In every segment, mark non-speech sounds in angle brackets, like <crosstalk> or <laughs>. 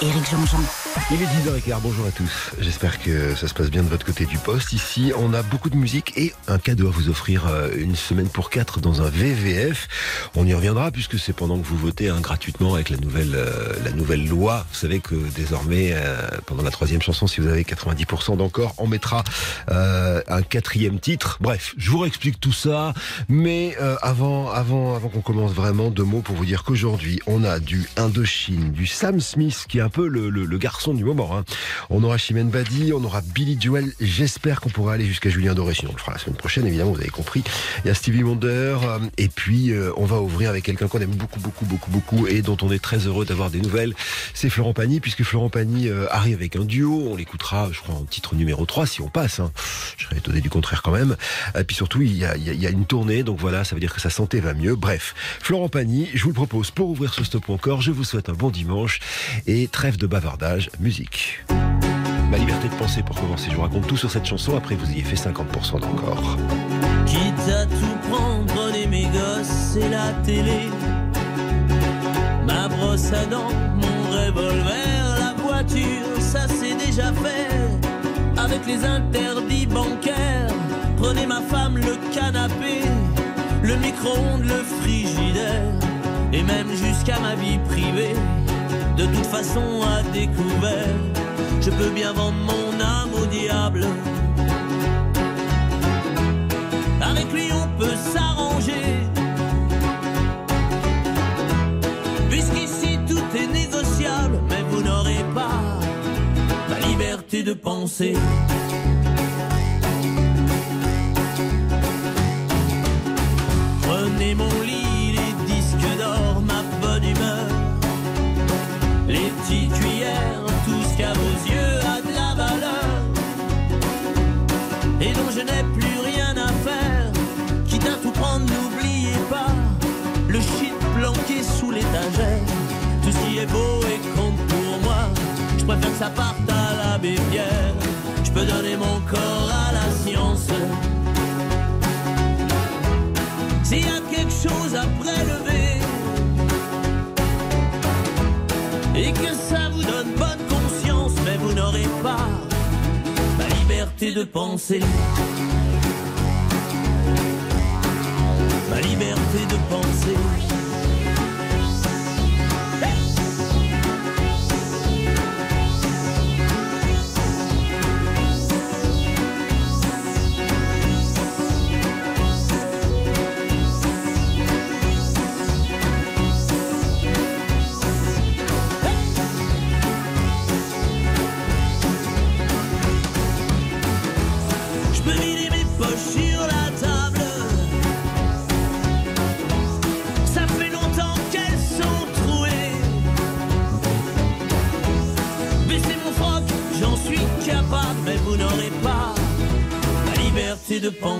Éric Jean-Jean. Il est 10h15, bonjour à tous. J'espère que ça se passe bien de votre côté du poste. Ici, on a beaucoup de musique et un cadeau à vous offrir euh, une semaine pour quatre dans un VVF. On y reviendra puisque c'est pendant que vous votez hein, gratuitement avec la nouvelle, euh, la nouvelle loi. Vous savez que désormais, euh, pendant la troisième chanson, si vous avez 90% d'encore, on mettra un quatrième titre. Bref, je vous réexplique tout ça. Mais avant, avant, avant qu'on commence vraiment, deux mots pour vous dire qu'aujourd'hui, on a du Indochine, du Sam Smith qui a un peu le, garçon du moment. Hein. On aura Chimène Badi, on aura Billy Joel. J'espère qu'on pourra aller jusqu'à Julien Doré. Sinon, on le fera la semaine prochaine, évidemment, vous avez compris. Il y a Stevie Wonder. Euh, et puis, euh, on va ouvrir avec quelqu'un qu'on aime beaucoup, beaucoup, beaucoup, beaucoup et dont on est très heureux d'avoir des nouvelles. C'est Florent Pagny, puisque Florent Pagny euh, arrive avec un duo. On l'écoutera, je crois, en titre numéro 3 si on passe. Hein. Je serais étonné du contraire quand même. Et puis surtout, il y, a, il y a une tournée. Donc voilà, ça veut dire que sa santé va mieux. Bref, Florent Pagny, je vous le propose pour ouvrir ce stop encore. Je vous souhaite un bon dimanche et trêve de bavardage, musique. Ma liberté de penser pour commencer, je vous raconte tout sur cette chanson, après vous y avez fait 50% d'encore. Quitte à tout prendre, prenez mes gosses et la télé. Ma brosse à dents, mon revolver, la voiture, ça c'est déjà fait. Avec les interdits bancaires, prenez ma femme, le canapé, le micro-ondes, le frigidaire, et même jusqu'à ma vie privée de toute façon à découvert. Je peux bien vendre mon âme au diable. Avec lui on peut s'arranger. Puisqu'ici tout est négociable, mais vous n'aurez pas la liberté de penser. Prenez mon lit est beau et compte pour moi, je préfère que ça parte à la bière. Je peux donner mon corps à la science. S'il y a quelque chose à prélever et que ça vous donne bonne conscience, mais vous n'aurez pas la liberté de penser. Ma liberté de penser.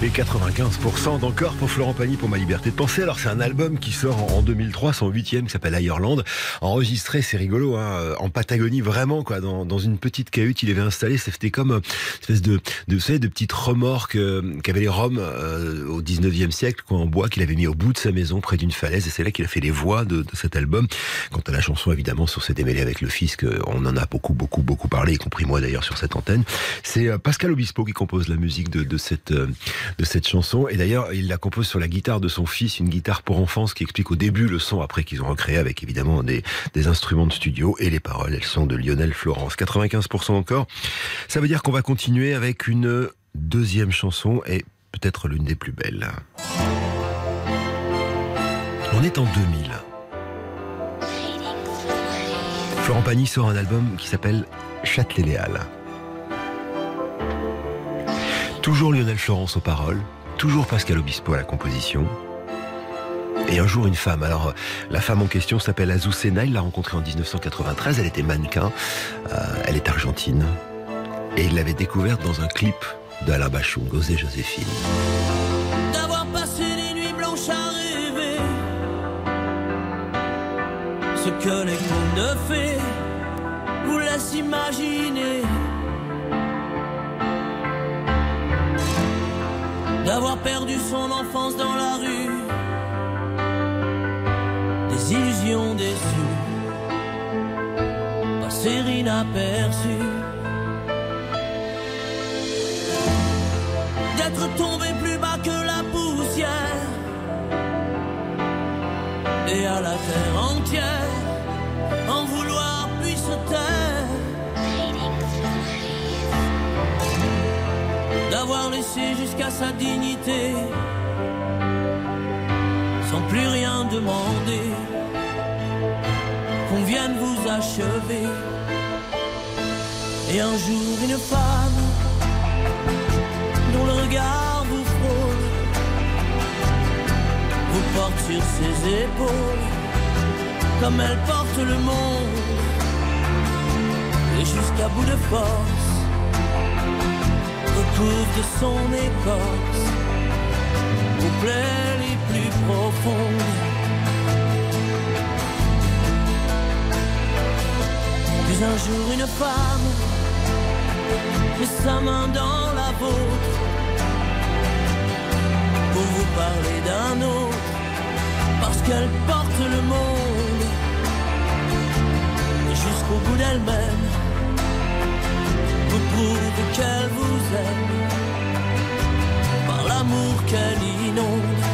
Et 95% d'encore pour Florent Pagny pour Ma Liberté de Penser. Alors c'est un album qui sort en 2003, son huitième, qui s'appelle Ireland. Enregistré, c'est rigolo, hein, euh, en Patagonie, vraiment, quoi, dans, dans une petite cahute, il avait installé, c'était comme une espèce de, de, vous de petites remorques euh, qu'avaient les Roms euh, au 19e siècle, quoi, en bois, qu'il avait mis au bout de sa maison, près d'une falaise, et c'est là qu'il a fait les voix de, de, cet album. Quant à la chanson, évidemment, sur ses démêlés avec le fisc, on en a beaucoup, beaucoup, beaucoup parlé, y compris moi d'ailleurs sur cette antenne. C'est Pascal Obispo qui compose la musique de, de cette de cette chanson. Et d'ailleurs, il la compose sur la guitare de son fils, une guitare pour enfants, ce qui explique au début le son après qu'ils ont recréé avec évidemment des, des instruments de studio. Et les paroles, elles sont de Lionel Florence. 95% encore. Ça veut dire qu'on va continuer avec une deuxième chanson et peut-être l'une des plus belles. On est en 2000. Florent Pagny sort un album qui s'appelle Châtelet-Léal. Toujours Lionel Florence aux paroles, toujours Pascal Obispo à la composition. Et un jour, une femme. Alors, la femme en question s'appelle Azucena. Il l'a rencontrée en 1993. Elle était mannequin. Euh, elle est argentine. Et il l'avait découverte dans un clip d'Alain Bachung, Osé Joséphine. D'avoir passé les nuits blanches à rêver ce que les contes de fées. D'avoir perdu son enfance dans la rue, des illusions déçues, passer inaperçues. d'être tombé plus bas que la poussière. Et à la terre entière d'avoir laissé jusqu'à sa dignité sans plus rien demander qu'on vienne vous achever. Et un jour une femme dont le regard vous frôle, vous porte sur ses épaules, comme elle porte le monde, et jusqu'à bout de force, recouvre de son écorce, aux plaies les plus profondes. Puis un jour une femme met sa main dans la vôtre pour vous parler d'un autre, parce qu'elle porte le monde jusqu'au bout d'elle-même, vous prouve qu'elle vous aime par l'amour qu'elle inonde.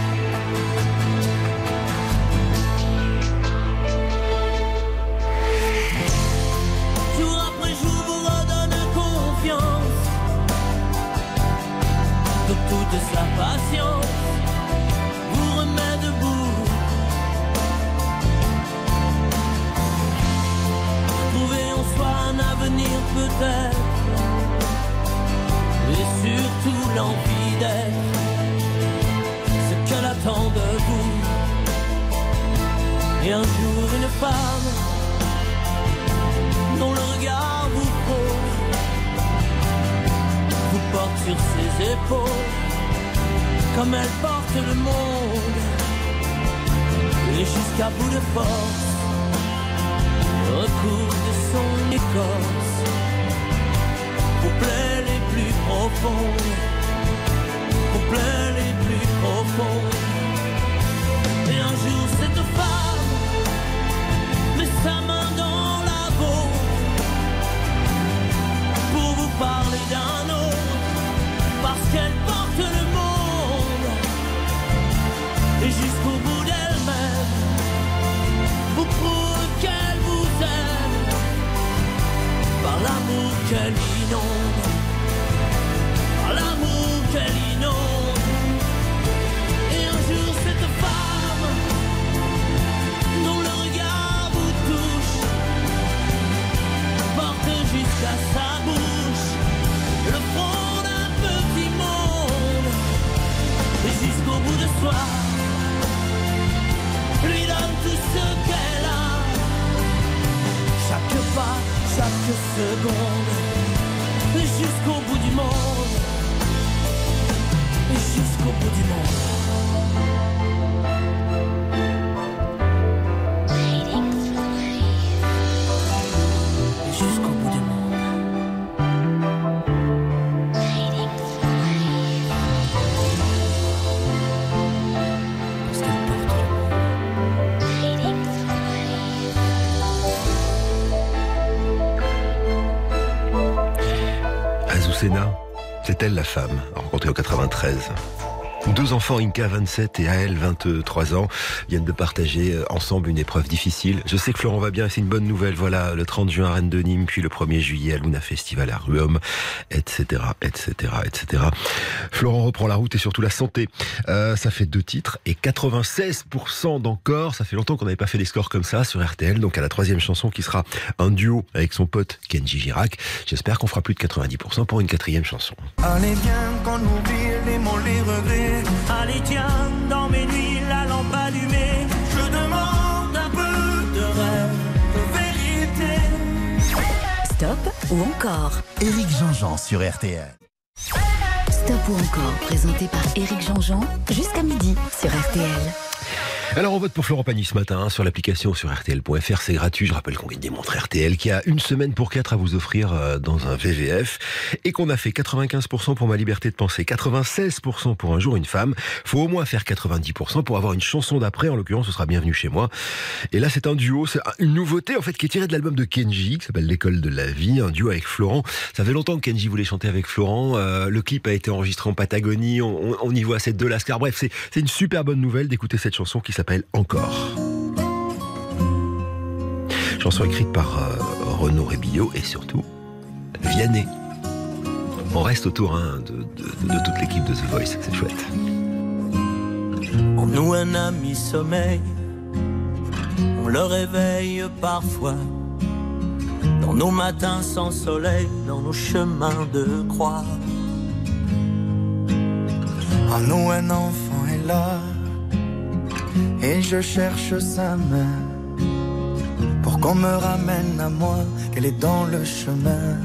Enfants, Inka 27 et AL 23 ans, viennent de partager euh, ensemble une épreuve difficile. Je sais que Florent va bien, c'est une bonne nouvelle. Voilà, le 30 juin à Rennes de Nîmes, puis le 1er juillet à Luna Festival à Ruom, etc., etc., etc. Florent reprend la route et surtout la santé. Euh, ça fait deux titres et 96% d'encore. Ça fait longtemps qu'on n'avait pas fait des scores comme ça sur RTL. Donc à la troisième chanson qui sera un duo avec son pote Kenji Girac. J'espère qu'on fera plus de 90% pour une quatrième chanson. Allez tiens, dans mes nuits, la lampe allumée, je demande un peu de rêve, de vérité. Stop ou encore? Éric Jean-Jean sur RTL. Stop ou encore, présenté par Éric Jean-Jean, jusqu'à midi sur RTL. Alors on vote pour Florent Pagny ce matin hein, sur l'application sur RTL.fr, c'est gratuit. Je rappelle qu'on gagne des montres RTL qui a une semaine pour quatre à vous offrir euh, dans un VVF et qu'on a fait 95% pour ma liberté de penser, 96% pour un jour une femme. Faut au moins faire 90% pour avoir une chanson d'après. En l'occurrence, ce sera bienvenue chez moi. Et là, c'est un duo, c'est une nouveauté en fait qui est tirée de l'album de Kenji qui s'appelle L'école de la vie, un duo avec Florent. Ça fait longtemps que Kenji voulait chanter avec Florent. Euh, le clip a été enregistré en Patagonie. On, on- on y voit ces deux lascars. Bref, c'est une super bonne nouvelle d'écouter cette chanson qui s'appelle Encore. Chanson écrite par euh, Renaud Rébillot et surtout Vianney. On reste autour hein, de, de- de toute l'équipe de The Voice, c'est chouette. En nous un ami sommeil, on le réveille parfois. Dans nos matins sans soleil, dans nos chemins de croix. En nous un enfant est là et je cherche sa main pour qu'on me ramène à moi qu'elle est dans le chemin.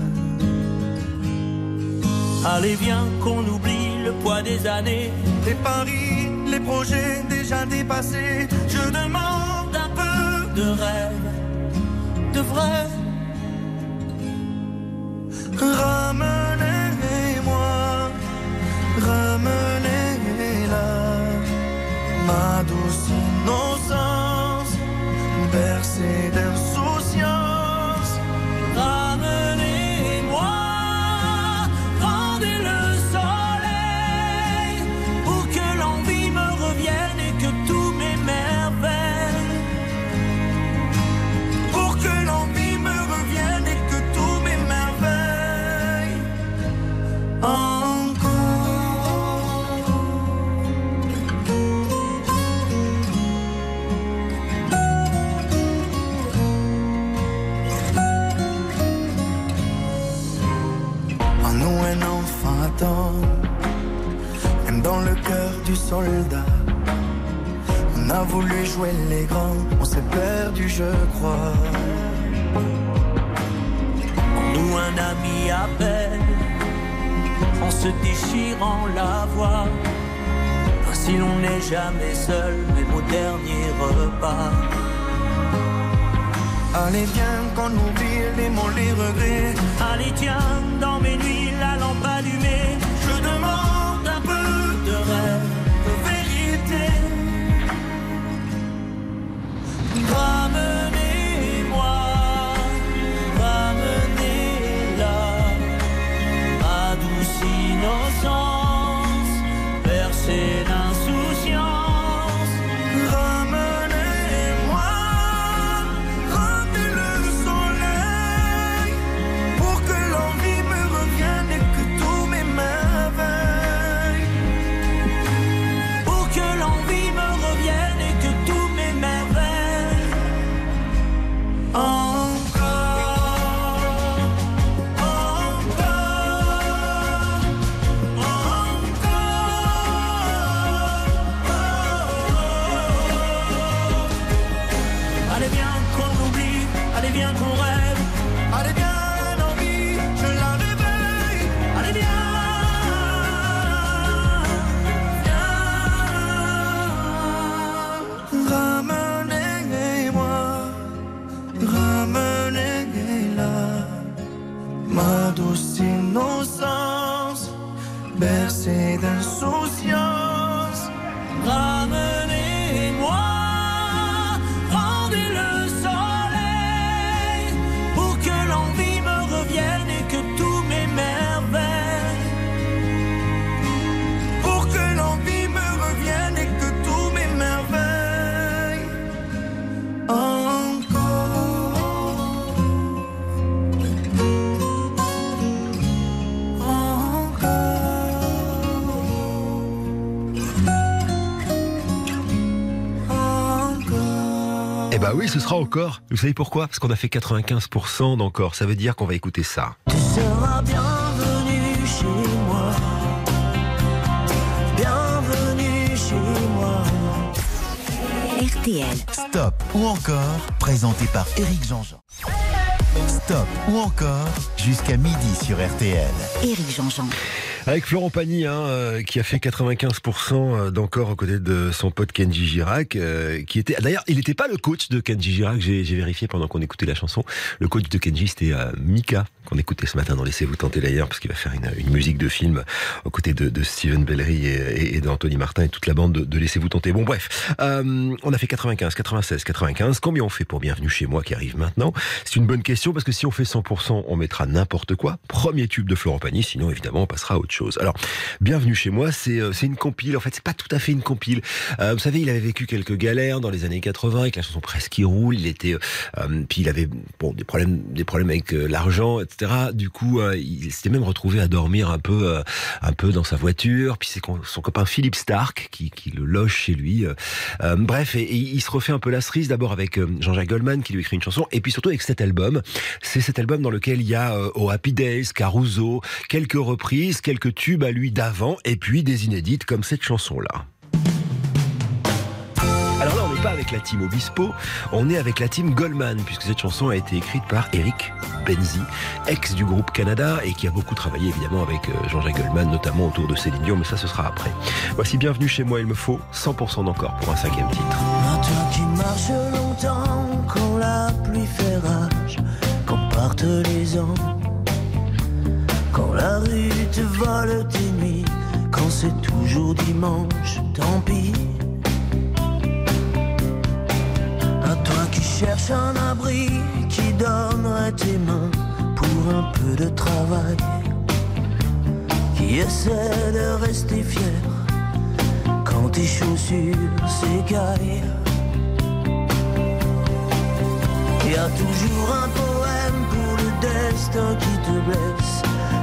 Allez viens qu'on oublie le poids des années. Les paris, les projets déjà dépassés, Je demande un peu de rêve, de vrai. ramenez-moi, ramenez-la, ma douce innocence, bercée d'insouciance. Jamais seul, même au dernier repas. Allez, viens qu'on oublie les mots, les regrets. Allez tiens, oui, ce sera encore. Vous savez pourquoi? Parce qu'on a fait 95% d'encore. Ça veut dire qu'on va écouter ça. Tu seras bienvenue chez moi. Bienvenue chez moi. RTL. Stop ou encore, présenté par Éric Jean-Jean. Stop ou encore, jusqu'à midi sur RTL. Éric Jean-Jean. Avec Florent Pagny, hein, euh, qui a fait 95% d'encore aux côtés de son pote Kenji Girac, euh, qui était. D'ailleurs, il n'était pas le coach de Kenji Girac. J'ai vérifié pendant qu'on écoutait la chanson. Le coach de Kenji, c'était euh, Mika, qu'on écoutait ce matin dans Laissez-vous tenter d'ailleurs, parce qu'il va faire une, une musique de film aux côtés de, de Steven Bellery et, et, d'Anthony Martin et toute la bande de, de Laissez-vous tenter. Bon, bref, euh, on a fait 95, 96, 95. Combien on fait pour Bienvenue chez moi qui arrive maintenant? C'est une bonne question parce que si on fait 100%, on mettra n'importe quoi. Premier tube de Florent Pagny, sinon évidemment on passera à autre. Alors, Bienvenue chez moi, c'est euh, c'est une compile. En fait, c'est pas tout à fait une compile. Euh, vous savez, il avait vécu quelques galères dans les années 80 avec la chanson Presque qui roule. Il était, euh, puis il avait des problèmes, des problèmes avec l'argent, etc. Du coup, il s'était même retrouvé à dormir un peu, un peu dans sa voiture. Puis c'est son copain Philippe Stark qui, le loge chez lui. Bref, et, il se refait un peu la cerise d'abord avec Jean-Jacques Goldman qui lui écrit une chanson, et puis surtout avec cet album. C'est cet album dans lequel il y a Oh Happy Days, Caruso, quelques reprises, quelques tubes à lui d'avant, et puis des inédites comme cette chanson-là. Alors là, on n'est pas avec la team Obispo, on est avec la team Goldman, puisque cette chanson a été écrite par Eric Benzi, ex du groupe Canada, et qui a beaucoup travaillé évidemment avec euh, Jean-Jacques Goldman, notamment autour de Céline Dion, mais ça ce sera après. Voici Bienvenue chez moi, il me faut 100% d'encore pour un cinquième titre. Quand la rue te vole tes nuits, quand c'est toujours dimanche, tant pis. À toi qui cherches un abri, qui donnerait tes mains pour un peu de travail, qui essaie de rester fier quand tes chaussures s'écaillent. Y a toujours un poème pour le destin qui te blesse,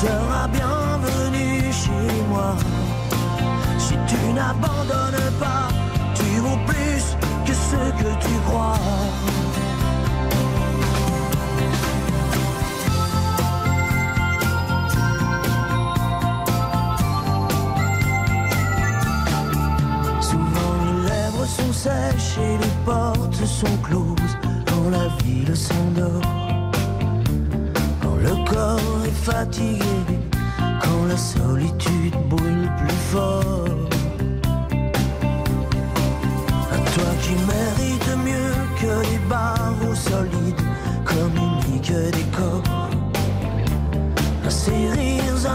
Seras bienvenu chez moi. Si tu n'abandonnes pas, tu vaux plus que ce que tu crois. Souvent les lèvres sont sèches et les portes sont closes quand la ville s'endort. Le corps est fatigué, quand la solitude brûle plus fort. À toi qui mérites mieux que les barreaux solides, communique des corps. À ces rires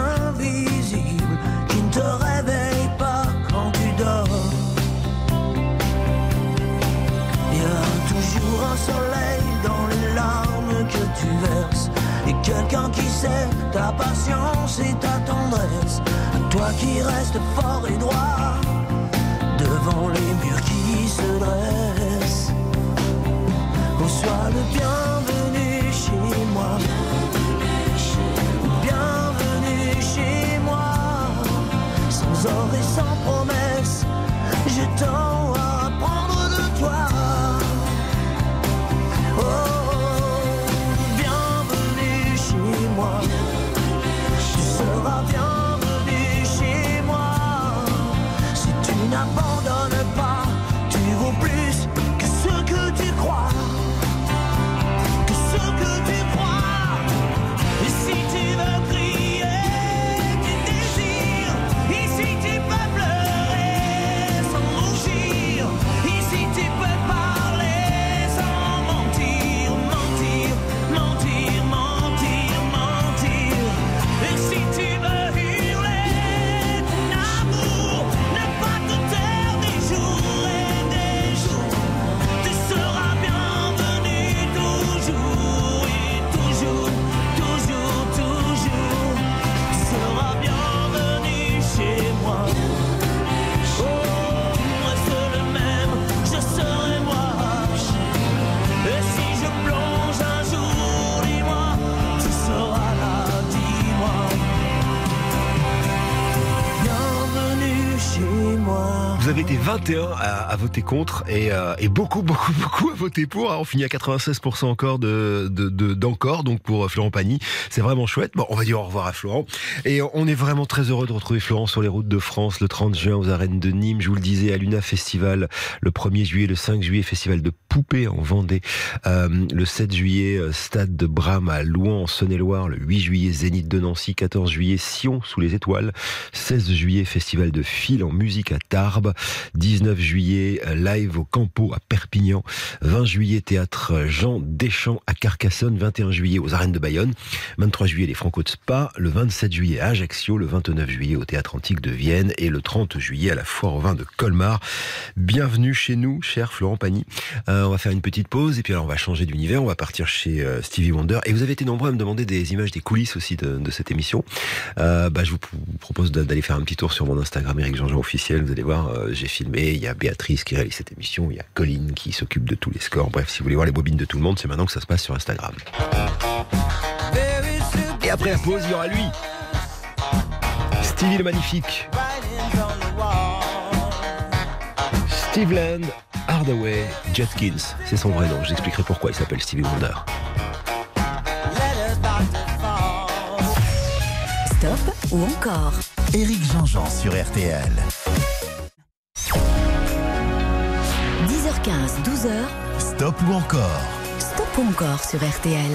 quelqu'un qui sait ta patience et ta tendresse. Toi qui restes fort et droit devant les murs qui se dressent. Reçois le bienvenu chez moi. Bienvenue chez moi, sans or et sans promesse. 21 à, voter contre et, euh, <laughs> beaucoup, beaucoup, beaucoup à voter pour. On finit à 96% encore de, d'encore, donc pour Florent Pagny. C'est vraiment chouette. Bon, on va dire au revoir à Florent. Et on est vraiment très heureux de retrouver Florent sur les routes de France le 30 juin aux arènes de Nîmes. Je vous le disais, à Luna Festival le 1er juillet, le 5 juillet, Festival de Poupées en Vendée. Euh, le 7 juillet, euh, Stade de Bram à Louan en Saône-et-Loire. Le 8 juillet, Zénith de Nancy. 14 juillet, Sion sous les étoiles. 16 juillet, Festival de Fil en musique à Tarbes. 19 juillet, euh, live au Campo à Perpignan. 20 juillet, théâtre Jean Deschamps à Carcassonne. 21 juillet aux arènes de Bayonne. 23 juillet, les Franco de Spa. Le 27 juillet à Ajaccio. Le 29 juillet au théâtre antique de Vienne. Et le 30 juillet à la foire au vin de Colmar. Bienvenue chez nous, cher Florent Pagny. Euh, on va faire une petite pause et puis alors on va changer d'univers. On va partir chez euh, Stevie Wonder. Et vous avez été nombreux à me demander des images des coulisses aussi de, cette émission. bah, je vous propose d'aller faire un petit tour sur mon Instagram, Eric Jean-Jean officiel. Vous allez voir, j'ai filmé. Il y a Béatrice qui réalise cette émission. Il y a Colline qui s'occupe de tous les scores. Bref, si vous voulez voir les bobines de tout le monde, c'est maintenant que ça se passe sur Instagram. Et après la pause, il y aura lui. Stevie le Magnifique. Steve Land, Hardaway, Jetkins. C'est son vrai nom. J'expliquerai pourquoi il s'appelle Stevie Wonder. Stop ou encore? Éric Jean-Jean sur RTL. 10h15, 12h. Stop ou encore Stop ou encore sur RTL.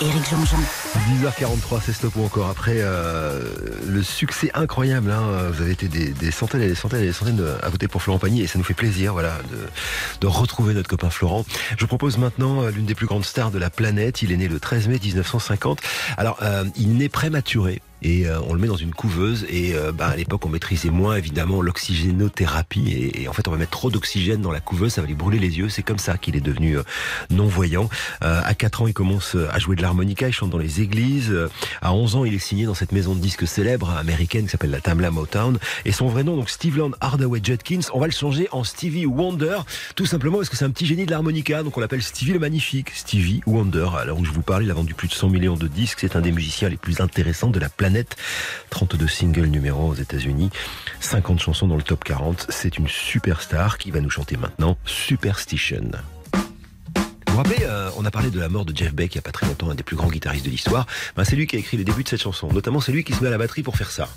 Éric Jean-Jean. 10h43, c'est stop ou encore. Après euh, le succès incroyable, hein, vous avez été des, centaines et des centaines et des centaines à voter pour Florent Pagny et ça nous fait plaisir voilà, de, retrouver notre copain Florent. Je vous propose maintenant euh, l'une des plus grandes stars de la planète. Il est né le 13 mai 1950. Alors, euh, il naît prématuré et euh, on le met dans une couveuse et euh, bah, à l'époque on maîtrisait moins évidemment l'oxygénothérapie et, et, en fait on va mettre trop d'oxygène dans la couveuse ça va lui brûler les yeux. C'est comme ça qu'il est devenu euh, non voyant à 4 ans il commence à jouer de l'harmonica il chante dans les églises. À 11 ans il est signé dans cette maison de disques célèbre américaine qui s'appelle la Tamla Motown. Et son vrai nom donc Steve Land Hardaway Judkins. On va le changer en Stevie Wonder tout simplement parce que c'est un petit génie de l'harmonica. Donc on l'appelle Stevie le magnifique Stevie Wonder. Alors où je vous parle il a vendu plus de 100 millions de disques. C'est un des musiciens les plus intéressants de la planète 32 singles numéro aux États-Unis, 50 chansons dans le top 40. C'est une superstar qui va nous chanter maintenant Superstition. Vous vous rappelez, euh, on a parlé de la mort de Jeff Beck il n'y a pas très longtemps, un des plus grands guitaristes de l'histoire. Ben, c'est lui qui a écrit le début de cette chanson. Notamment, c'est lui qui se met à la batterie pour faire ça.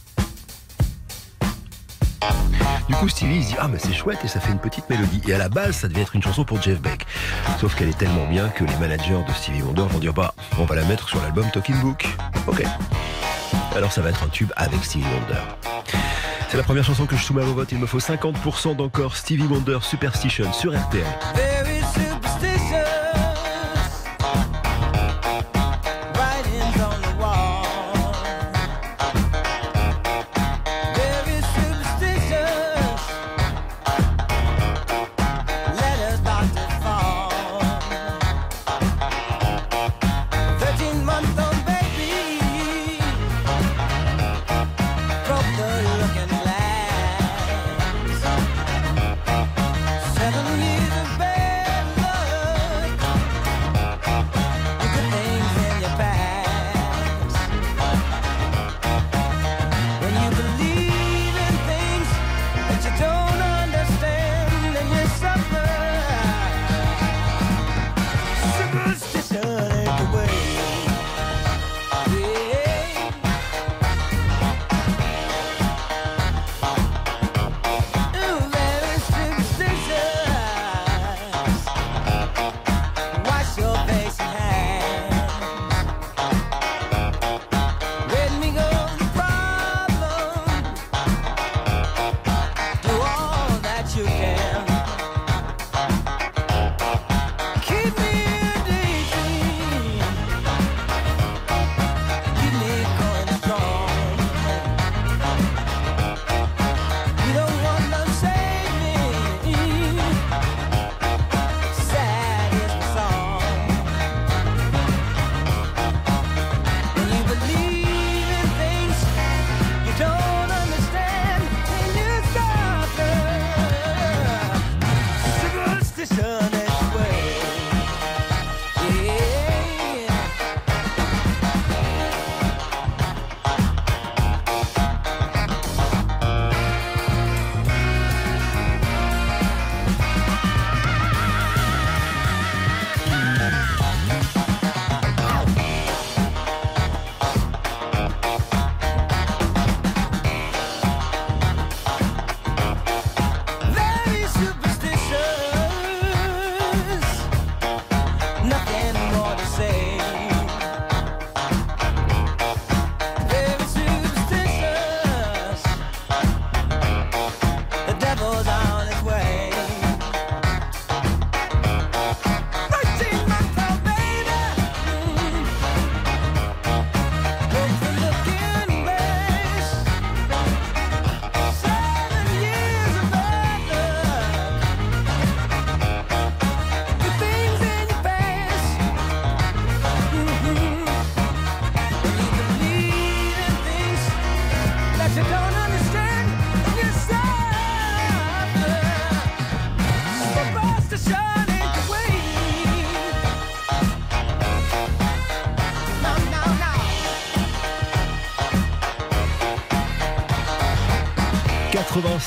Du coup, Stevie se dit Ah, mais c'est chouette et ça fait une petite mélodie. Et à la base, ça devait être une chanson pour Jeff Beck. Sauf qu'elle est tellement bien que les managers de Stevie Wonder vont dire Bah, on va la mettre sur l'album Talking Book. Ok. Alors ça va être un tube avec Stevie Wonder. C'est la première chanson que je soumets à vos votes. Il me faut 50% d'encore Stevie Wonder Superstition sur RTL.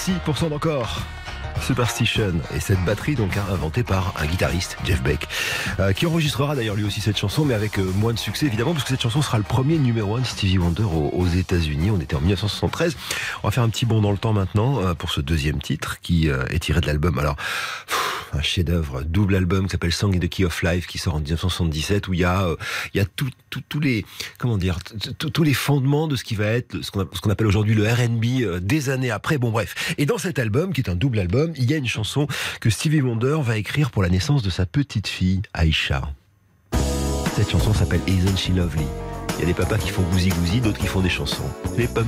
86% d'encore. Superstition. Et cette batterie donc hein, inventée par un guitariste Jeff Beck euh, qui enregistrera d'ailleurs lui aussi cette chanson mais avec euh, moins de succès évidemment parce que cette chanson sera le premier numéro 1 de Stevie Wonder aux, aux États-Unis. On était en 1973 on va faire un petit bond dans le temps maintenant euh, pour ce deuxième titre qui est tiré de l'album. Alors un chef-d'œuvre double album qui s'appelle Song in the Key of Life qui sort en 1977 où il y a il y a tout- tout- tous les comment dire tous les fondements de ce qui va être ce qu'on appelle aujourd'hui le R&B euh, des années après. Bon bref. Et dans cet album qui est un double album il y a une chanson que Stevie Wonder va écrire pour la naissance de sa petite fille Aisha cette chanson s'appelle Isn't She Lovely? Il y a des papas qui font gousi gousi d'autres qui font des chansons. Les pas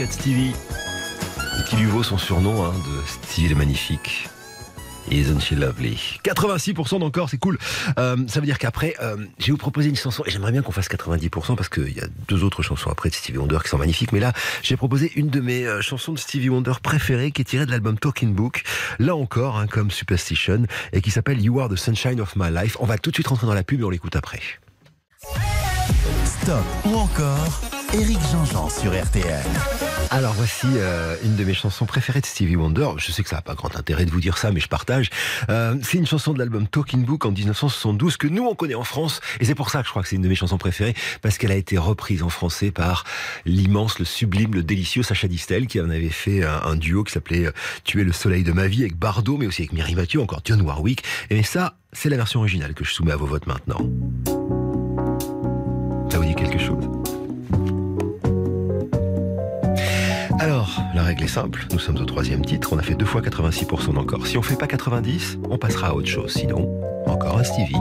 Stevie. Et qui lui vaut son surnom hein, de Stevie le Magnifique. Isn't she lovely? 86% d'encore, c'est cool. Euh, ça veut dire qu'après, euh, je vais vous proposer une chanson, et j'aimerais bien qu'on fasse 90% parce qu'il y a deux autres chansons après de Stevie Wonder qui sont magnifiques. Mais là, j'ai proposé une de mes euh, chansons de Stevie Wonder préférées qui est tirée de l'album Talking Book. Là encore, hein, comme Superstition, et qui s'appelle You Are the Sunshine of My Life. On va tout de suite rentrer dans la pub et on l'écoute après. Stop ou encore Eric Jean-Jean sur RTL. Alors voici euh, une de mes chansons préférées de Stevie Wonder. Je sais que ça n'a pas grand intérêt de vous dire ça, mais je partage. Euh, c'est une chanson de l'album Talking Book en 1972 que nous on connaît en France, et c'est pour ça que je crois que c'est une de mes chansons préférées parce qu'elle a été reprise en français par l'immense, le sublime, le délicieux Sacha Distel qui en avait fait un, duo qui s'appelait euh, Tu es le soleil de ma vie avec Bardot, mais aussi avec Mireille Mathieu, encore Dionne Warwick. Et ça, c'est la version originale que je soumets à vos votes maintenant. Alors, la règle est simple, nous sommes au troisième titre, on a fait deux fois 86% d'encore. Si on fait pas 90, on passera à autre chose, sinon, encore un Stevie.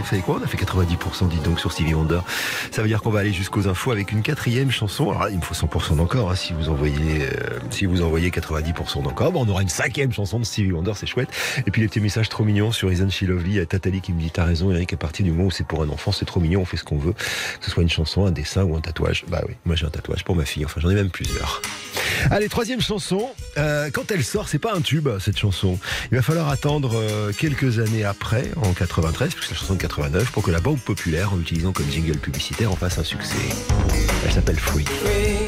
Vous savez quoi On a fait 90% dis donc sur Stevie Wonder. Ça veut dire qu'on va aller jusqu'aux infos avec une quatrième chanson. Alors il me faut 100% d'encore. hein, si vous envoyez, euh, si vous envoyez 90% d'encore, on aura une cinquième chanson de Stevie Wonder, c'est chouette. Et puis les petits messages trop mignons sur Isn't She Lovely. A Tatali qui me dit t'as raison, Eric. À partir du moment où c'est pour un enfant, c'est trop mignon. On fait ce qu'on veut, que ce soit une chanson, un dessin ou un tatouage. Bah oui, moi j'ai un tatouage pour ma fille. Enfin, j'en ai même plusieurs. Allez, troisième chanson. Euh, quand elle sort, c'est pas un tube cette chanson. Il va falloir attendre euh, quelques années après, en 93, puisque la chanson de 89, pour que la banque populaire, en l'utilisant comme jingle publicitaire, en fasse un succès. Elle s'appelle Free. free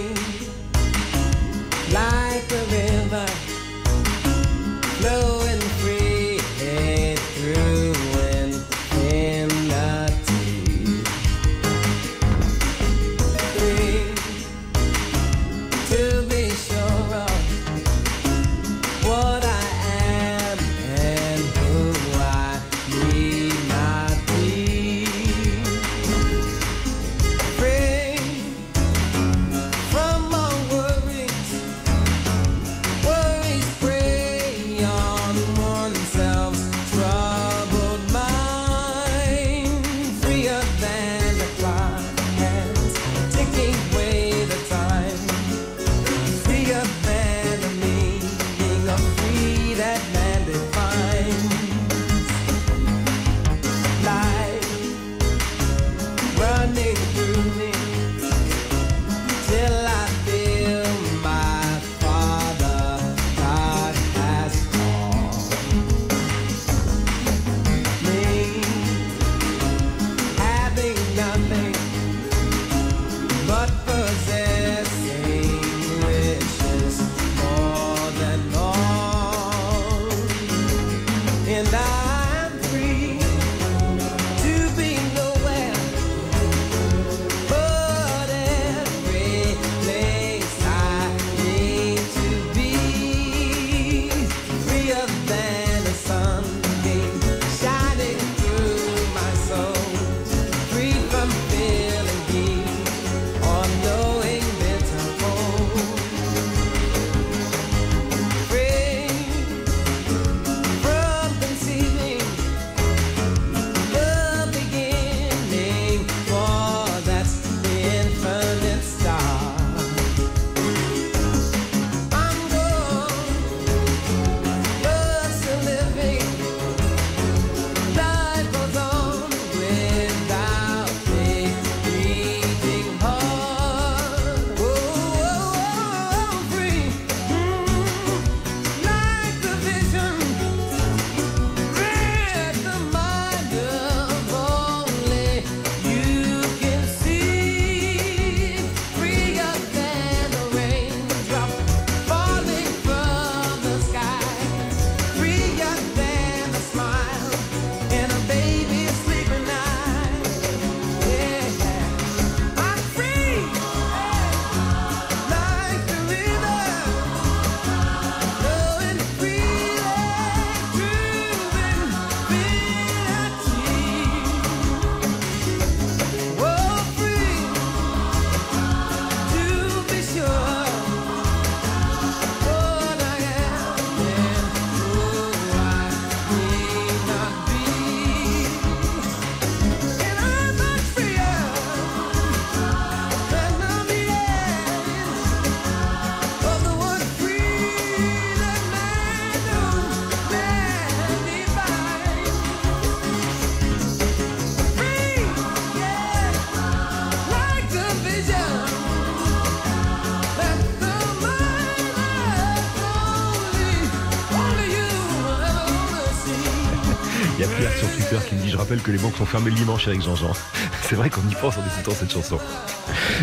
que les banques sont fermées le dimanche avec Jean-Jean. <laughs> C'est vrai qu'on y pense en écoutant cette chanson.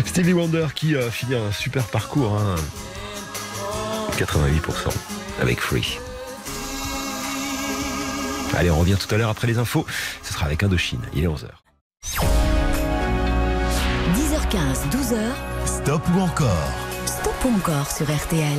Stevie Wonder qui euh, finit un super parcours. hein. 88% avec Free. Allez, on revient tout à l'heure après les infos. Ce sera avec Indochine. Il est 11h. 10h15, 12h, Stop ou encore? Stop ou encore sur RTL.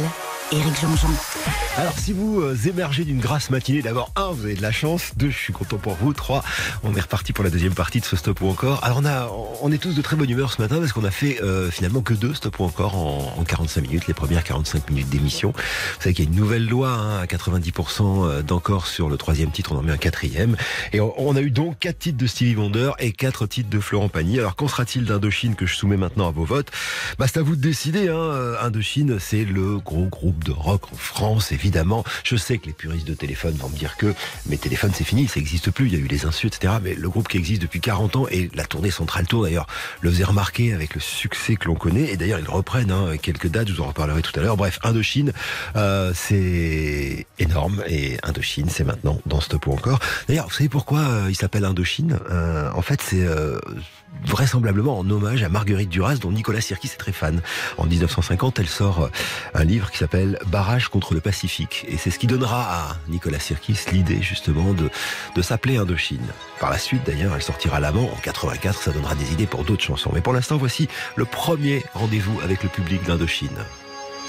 Alors, si vous euh, émergez d'une grasse matinée, d'abord, un, vous avez de la chance. Deux, je suis content pour vous. Trois, on est reparti pour la deuxième partie de ce stop ou encore. Alors, on, a, on est tous de très bonne humeur ce matin parce qu'on a fait euh, finalement que deux stop ou encore en, en 45 minutes, les premières 45 minutes d'émission. Vous savez qu'il y a une nouvelle loi hein, à 90% d'encore sur le troisième titre, on en met un quatrième. Et on, on a eu donc quatre titres de Stevie Wonder et quatre titres de Florent Pagny. Alors, qu'en sera-t-il d'Indochine que je soumets maintenant à vos votes? Bah, C'est à vous de décider. Hein. Euh, Indochine, c'est le gros groupe de rock en France, évidemment. Je sais que les puristes de téléphone vont me dire que mes téléphones, c'est fini, ça n'existe plus. Il y a eu les insultes, etc. Mais le groupe qui existe depuis 40 ans et la tournée Central Tour, d'ailleurs, le faisait remarquer avec le succès que l'on connaît. Et d'ailleurs, ils reprennent hein, quelques dates, je vous en reparlerai tout à l'heure. Bref, Indochine, euh, c'est énorme. Et Indochine, c'est maintenant dans Stop ou encore. D'ailleurs, vous savez pourquoi euh, il s'appelle Indochine Euh, En fait, c'est... euh, vraisemblablement en hommage à Marguerite Duras dont Nicolas Sirkis est très fan. En 1950, elle sort euh, un livre qui s'appelle Barrage contre le Pacifique et c'est ce qui donnera à Nicolas Sirkis l'idée justement de, s'appeler Indochine. Par la suite d'ailleurs, elle sortira l'amant en 84, ça donnera des idées pour d'autres chansons. Mais pour l'instant, voici le premier rendez-vous avec le public d'Indochine.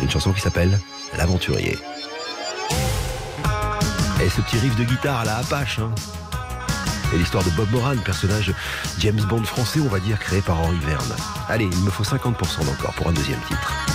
Une chanson qui s'appelle L'aventurier. Et ce petit riff de guitare à la Apache, hein. Et l'histoire de Bob Moran, personnage James Bond français, on va dire, créé par Henri Verne. Allez, il me faut 50% d'encore pour un deuxième titre.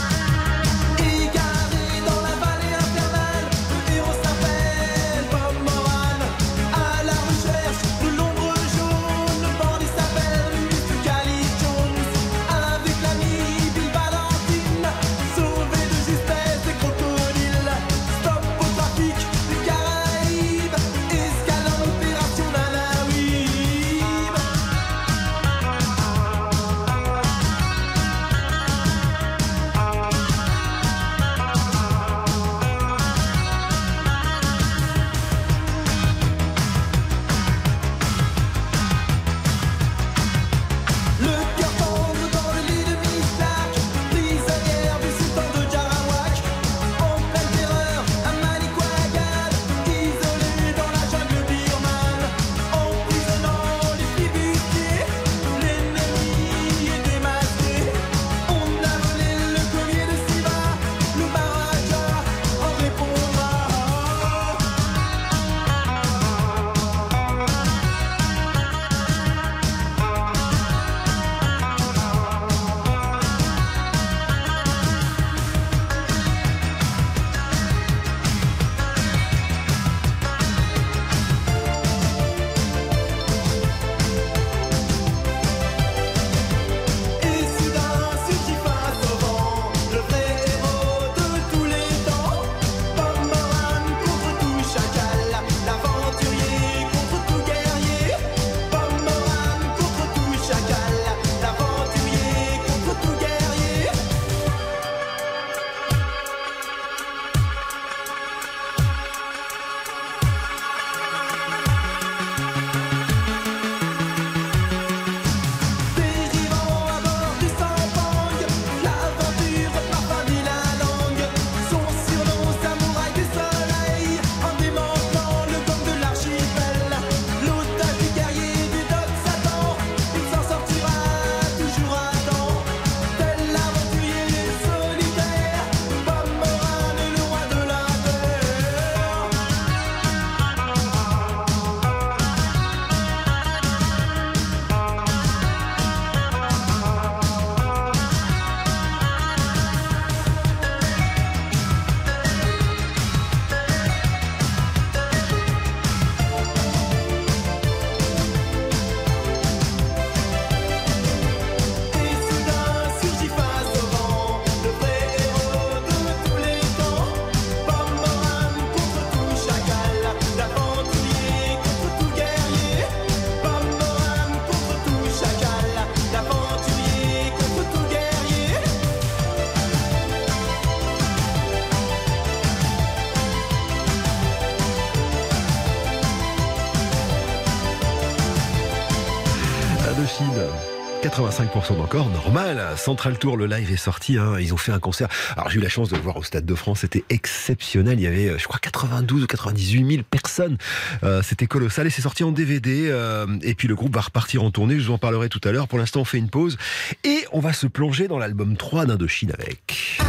85% d'encore, normal. Central Tour, le live est sorti. hein. Ils ont fait un concert. Alors j'ai eu la chance de le voir au Stade de France. C'était exceptionnel. Il y avait, euh, je crois, 92 ou 98 000 personnes. Euh, C'était colossal et c'est sorti en DVD. euh, et puis le groupe va repartir en tournée. Je vous en parlerai tout à l'heure. Pour l'instant, on fait une pause et on va se plonger dans l'album 3 d'Indochine avec.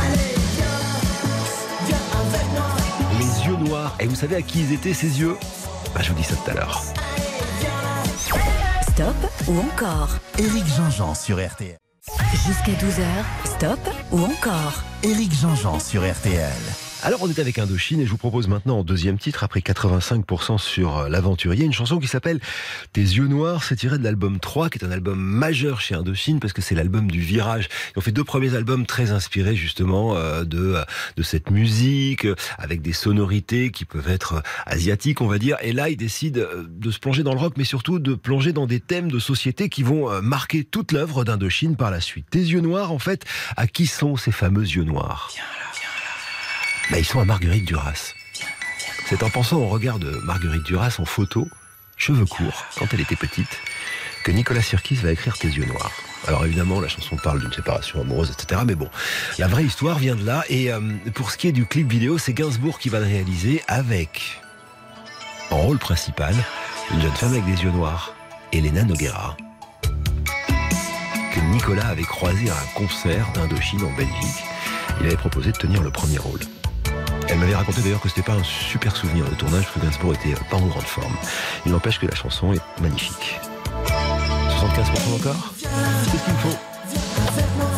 Les yeux noirs. Et vous savez à qui ils étaient ces yeux? Bah, Je vous dis ça tout à l'heure. Stop ou encore Éric Jean-Jean sur RTL. Jusqu'à 12h, stop ou encore Éric Jean-Jean sur RTL. Alors on est avec Indochine et je vous propose maintenant en deuxième titre, après 85% sur euh, l'aventurier, une chanson qui s'appelle Tes yeux noirs. C'est tiré de l'album 3, qui est un album majeur chez Indochine parce que c'est l'album du virage. Ils ont fait deux premiers albums très inspirés justement euh, de, de cette musique, euh, avec des sonorités qui peuvent être euh, asiatiques on va dire. Et là ils décident euh, de se plonger dans le rock mais surtout de plonger dans des thèmes de société qui vont euh, marquer toute l'œuvre d'Indochine par la suite. Tes yeux noirs en fait, à qui sont ces fameux yeux noirs? Bah, ils sont à Marguerite Duras. C'est en pensant au regard de Marguerite Duras en photo, cheveux courts, quand elle était petite, que Nicolas Sirkis va écrire Tes yeux noirs. Alors évidemment, la chanson parle d'une séparation amoureuse, etc. Mais bon, la vraie histoire vient de là. Et euh, pour ce qui est du clip vidéo, c'est Gainsbourg qui va le réaliser avec, en rôle principal, une jeune femme avec des yeux noirs, Elena Noguera, que Nicolas avait croisé à un concert d'Indochine en Belgique. Il avait proposé de tenir le premier rôle. Elle m'avait raconté d'ailleurs que c'était pas un super souvenir de tournage que Gainsbourg était euh, pas en grande forme. Il n'empêche que la chanson est magnifique. 75% encore? C'est ce qu'il me faut.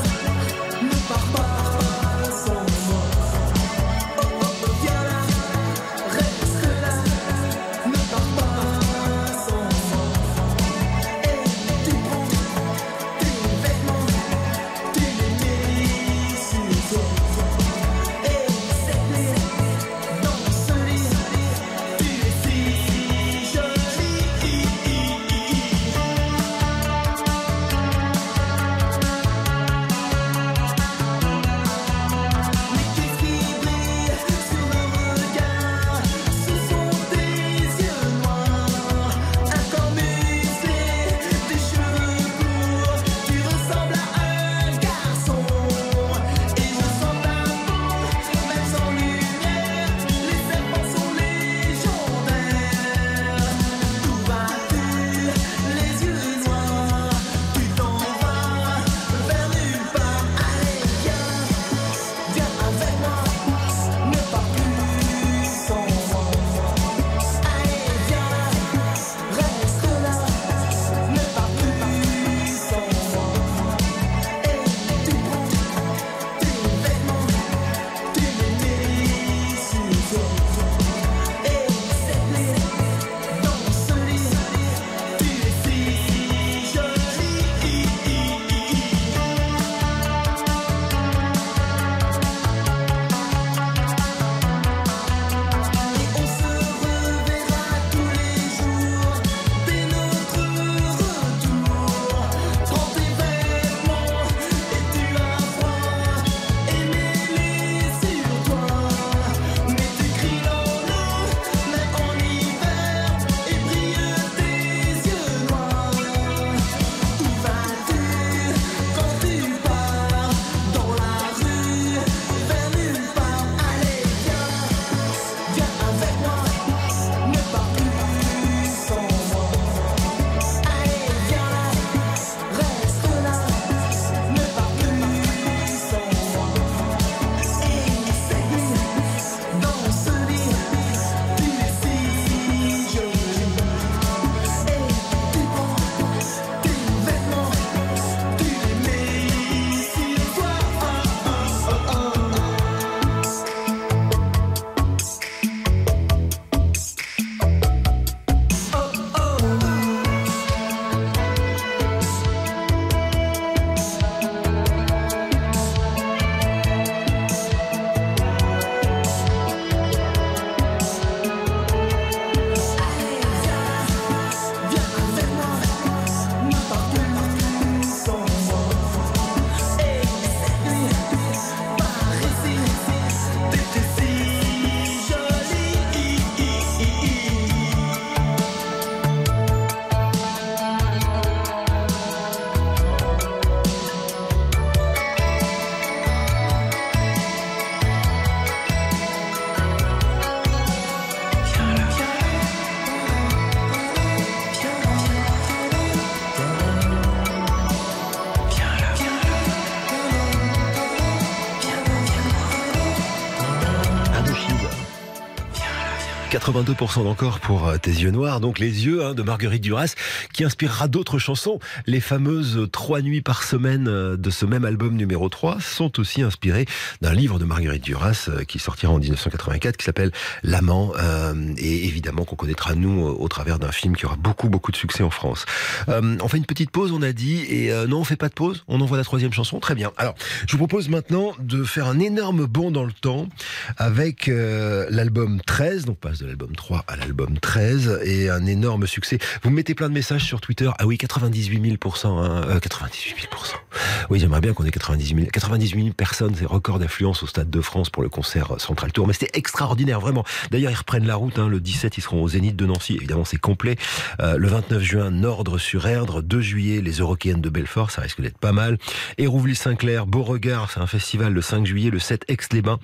82% d'encore pour euh, tes yeux noirs, donc les yeux hein, de Marguerite Duras, qui inspirera d'autres chansons. Les fameuses trois nuits par semaine euh, de ce même album numéro 3 sont aussi inspirées d'un livre de Marguerite Duras euh, qui sortira en 1984, qui s'appelle L'amant, et évidemment qu'on connaîtra nous au travers d'un film qui aura beaucoup beaucoup de succès en France. On fait une petite pause, on a dit, et non, on fait pas de pause, on envoie la troisième chanson, très bien. Alors, je vous propose maintenant de faire un énorme bond dans le temps avec l'album 13, donc passe de l'album 3 à l'album 13, et un énorme succès. Vous me mettez plein de messages sur Twitter. Ah oui, 98 000 hein, euh, 98 000 Oui, j'aimerais bien qu'on ait 98 000, 98 000 personnes, c'est record d'affluence au Stade de France pour le concert Central Tour. Mais c'était extraordinaire, vraiment. D'ailleurs, ils reprennent la route. hein, le 17, ils seront au Zénith de Nancy. Évidemment, c'est complet. Euh, le 29 juin, Nordre-sur-Erdre. 2 juillet, les Eurokéennes de Belfort. Ça risque d'être pas mal. Hérouville-Saint-Clair, Beauregard, c'est un festival le 5 juillet. Le 7, Aix-les-Bains.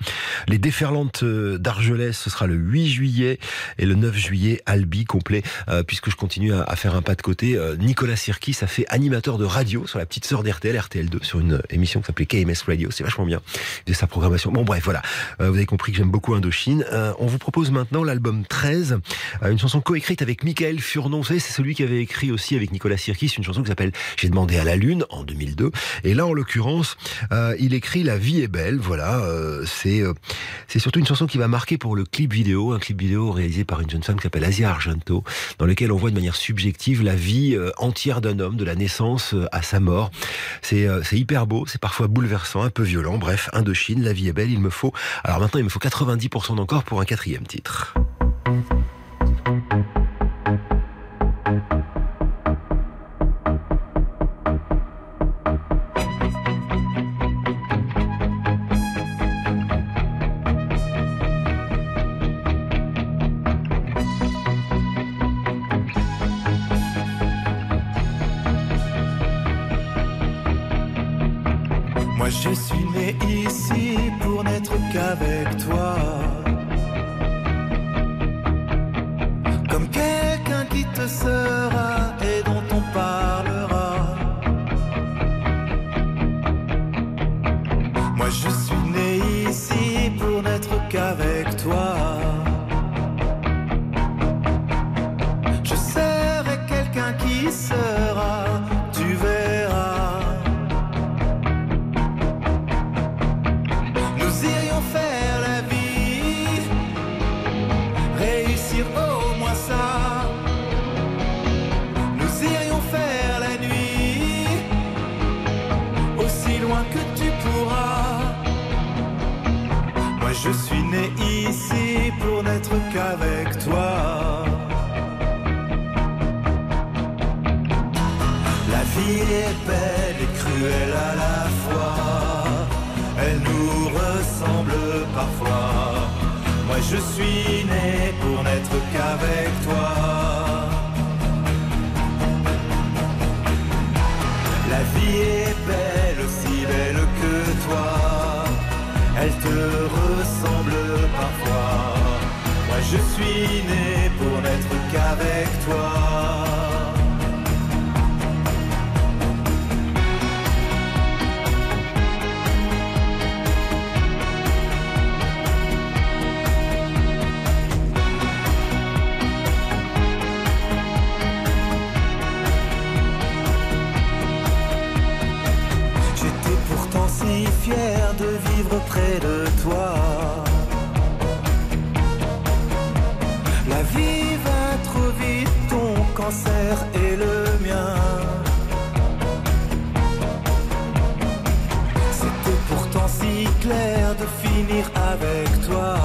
Les Déferlantes euh, d'Argelès, ce sera le 8 juillet. Et le 9 juillet, Albi, complet. Euh, puisque je continue à, à faire un pas de côté. euh, Nicolas Sirkis a fait animateur de radio sur la petite sœur d'RTL, RTL2, sur une émission qui s'appelait KMS Radio. C'est vachement bien. Faisait sa programmation. Bon, bref, voilà. Euh, vous avez compris que j'aime beaucoup Indochine. Euh, on vous propose maintenant l'album 13, euh, une chanson coécrite avec Michael Furnon. Vous savez, c'est celui qui avait écrit aussi avec Nicolas Sirkis une chanson qui s'appelle J'ai demandé à la lune en 2002. Et là, en l'occurrence, euh, il écrit La vie est belle. Voilà, euh, c'est euh, c'est surtout une chanson qui va marquer pour le clip vidéo, un clip vidéo réalisé par une jeune femme qui s'appelle Asia Argento, dans lequel on voit de manière subjective la vie euh, entière d'un homme, de la naissance euh, à sa mort. Euh, c'est hyper beau, c'est parfois bouleversant, un peu violent. Bref, Indochine, la vie est belle. Il me faut alors maintenant, il me faut 90% d'encore pour un quatrième titre. De vivre près de toi. La vie va trop vite, ton cancer et le mien. C'était pourtant si clair de finir avec toi.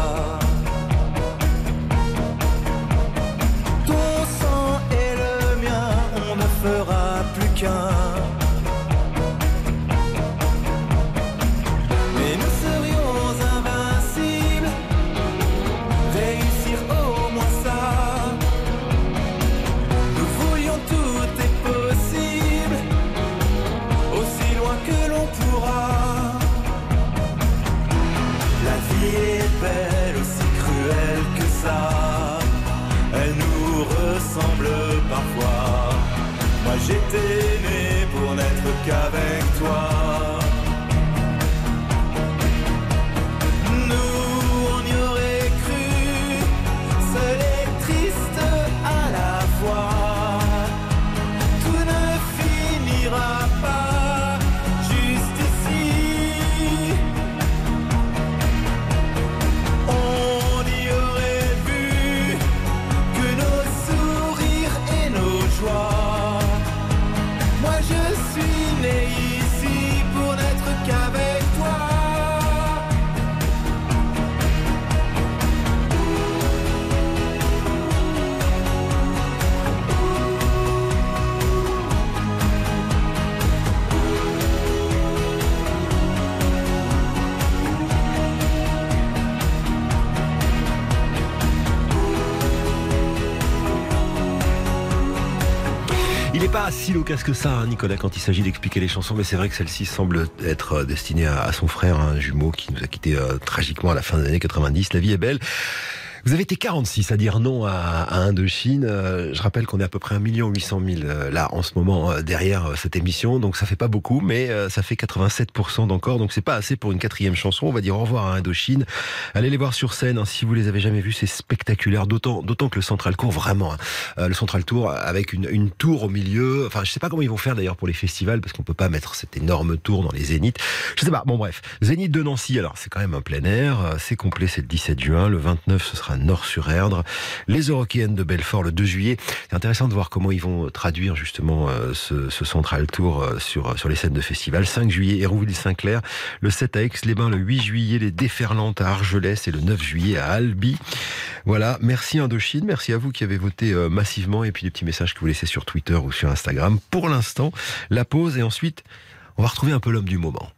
Loquace que ça, hein, Nicolas, quand il s'agit d'expliquer les chansons, mais c'est vrai que celle-ci semble être euh, destinée à, son frère, un jumeau qui nous a quitté euh, tragiquement à la fin des années 90. La vie est belle. Vous avez été 46 à dire non à, à Indochine. Euh, je rappelle qu'on est à peu près 1 800 000 euh, là en ce moment euh, derrière euh, cette émission, donc ça fait pas beaucoup, mais ça fait 87% d'encore, donc c'est pas assez pour une quatrième chanson. On va dire au revoir à Indochine. Allez les voir sur scène hein, si vous les avez jamais vus, c'est spectaculaire. D'autant, que le Central Tour, vraiment, hein, le Central Tour avec une, une tour au milieu. Enfin, je sais pas comment ils vont faire d'ailleurs pour les festivals parce qu'on peut pas mettre cette énorme tour dans les zéniths. Je sais pas. Bon bref, Zénith de Nancy. Alors c'est quand même un plein air. C'est complet. C'est le 17 juin. Le 29 ce sera Nord-sur-Erdre. Les Eurokéennes de Belfort le 2 juillet. C'est intéressant de voir comment ils vont traduire justement euh, ce, ce Central Tour euh, sur sur les scènes de festival. 5 juillet Hérouville-Saint-Clair. Le 7 à Aix-les-Bains. Le 8 juillet les Déferlantes à Argelès et le 9 juillet à Albi. Voilà, merci Indochine, merci à vous qui avez voté euh, massivement et puis les petits messages que vous laissez sur Twitter ou sur Instagram. Pour l'instant, la pause et ensuite, on va retrouver un peu l'homme du moment.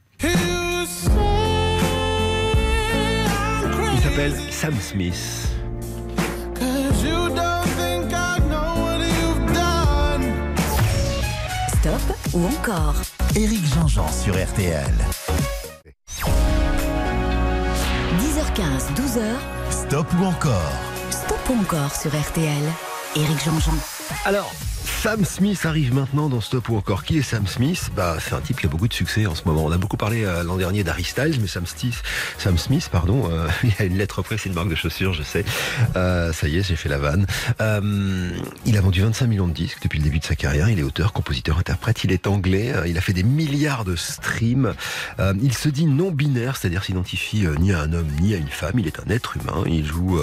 S'appelle Sam Smith. Stop ou encore? Éric Jean-Jean sur RTL. 10h15, 12h, Stop ou encore? Stop ou encore sur RTL. Éric Jean-Jean. Alors, Sam Smith arrive maintenant dans Stop ou encore. Qui est Sam Smith? Bah, c'est un type qui a beaucoup de succès en ce moment. On a beaucoup parlé euh, l'an dernier d'Harry mais Sam Smith, Sam Smith, pardon, euh, <laughs> il y a une lettre près, c'est une marque de chaussures, je sais. Euh, ça y est, j'ai fait la vanne. Il a vendu 25 millions de disques depuis le début de sa carrière. Il est auteur, compositeur, interprète. Il est anglais. Il a fait des milliards de streams. Il se dit non binaire, c'est-à-dire s'identifie ni à un homme ni à une femme. Il est un être humain. Il joue,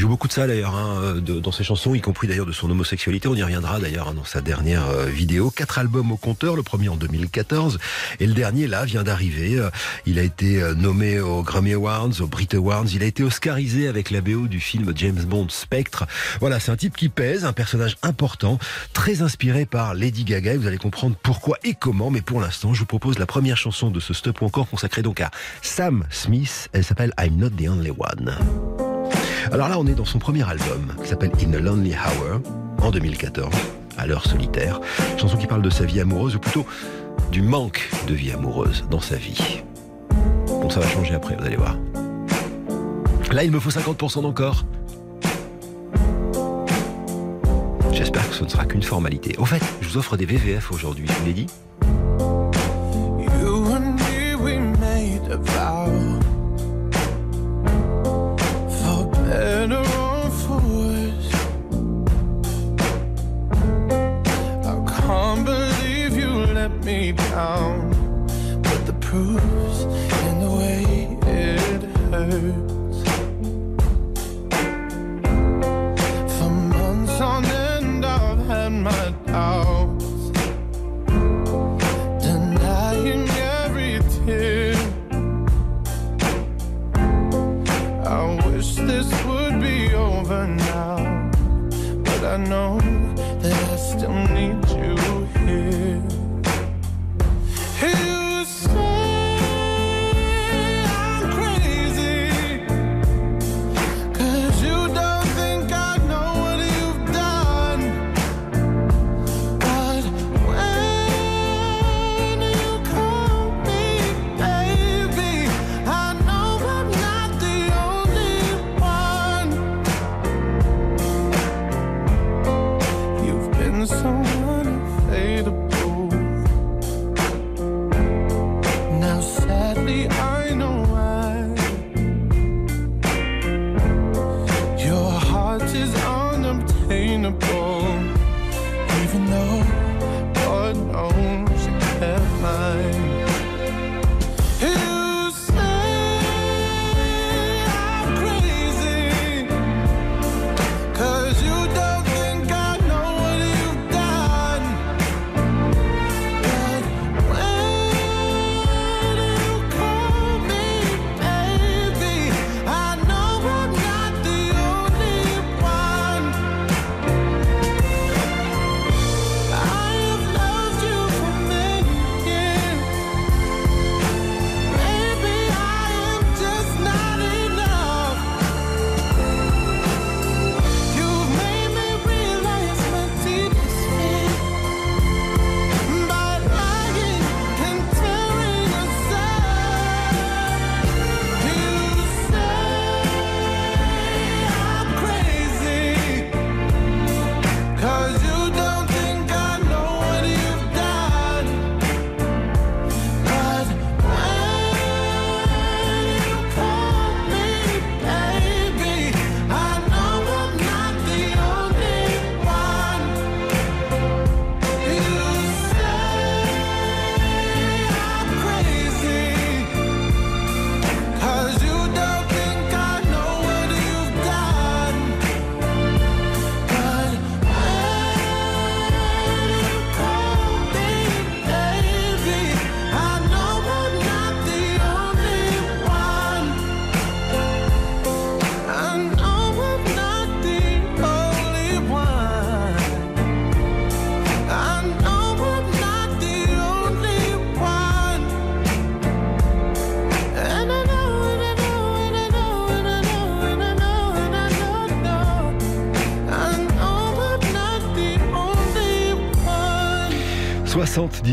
beaucoup de ça d'ailleurs hein, dans ses chansons, y compris d'ailleurs de son homosexualité. On y reviendra d'ailleurs sa dernière euh, vidéo. Quatre albums au compteur, le premier en 2014 et le dernier là vient d'arriver. Euh, Il a été euh, nommé aux Grammy Awards, aux Brit Awards. Il a été oscarisé avec la BO du film James Bond Spectre. Voilà, c'est un type qui pèse, un personnage important, très inspiré par Lady Gaga. Et Vous allez comprendre pourquoi et comment. Mais pour l'instant, je vous propose la première chanson de ce stop encore consacrée donc à Sam Smith. Elle s'appelle I'm Not the Only One. Alors là, on est dans son premier album qui s'appelle In a Lonely Hour en 2014, à l'heure solitaire. Chanson qui parle de sa vie amoureuse ou plutôt du manque de vie amoureuse dans sa vie. Bon, ça va changer après, vous allez voir. Là, il me faut 50% d'encore. J'espère que ce ne sera qu'une formalité. Au fait, je vous offre des VVF aujourd'hui, je vous l'ai dit. Let me down. But the proof's in the way it hurts. For months on end, I've had my doubts denying every tear. I wish this would be over now, but I know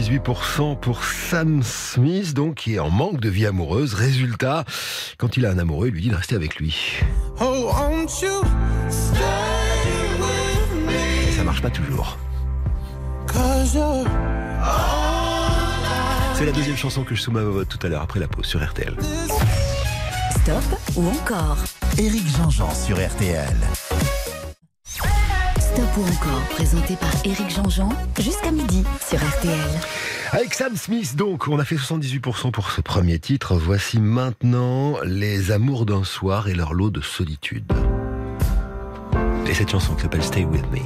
78% pour Sam Smith, donc qui est en manque de vie amoureuse. Résultat, quand il a un amoureux, il lui dit de rester avec lui. Oh, won't you stay with Et me? ça marche pas toujours. C'est la deuxième chanson que je soumets à vote tout à l'heure après la pause sur RTL. Stop ou encore? Éric Jean-Jean sur RTL. Ou encore, présenté par Éric Jean-Jean, jusqu'à midi sur RTL. Avec Sam Smith, donc, on a fait 78% pour ce premier titre. Voici maintenant Les Amours d'un soir et leur lot de solitude. Et cette chanson qui s'appelle Stay With Me.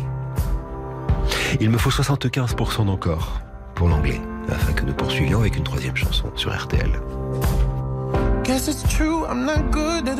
Il me faut 75% d'encore pour l'anglais, afin que nous poursuivions avec une troisième chanson sur RTL. Guess it's true, I'm not good at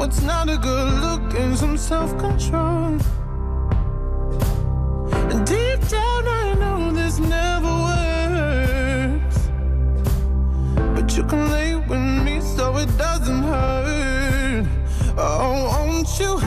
No, it's not a good look and some self control. And deep down, I know this never works. But you can lay with me so it doesn't hurt. Oh, won't you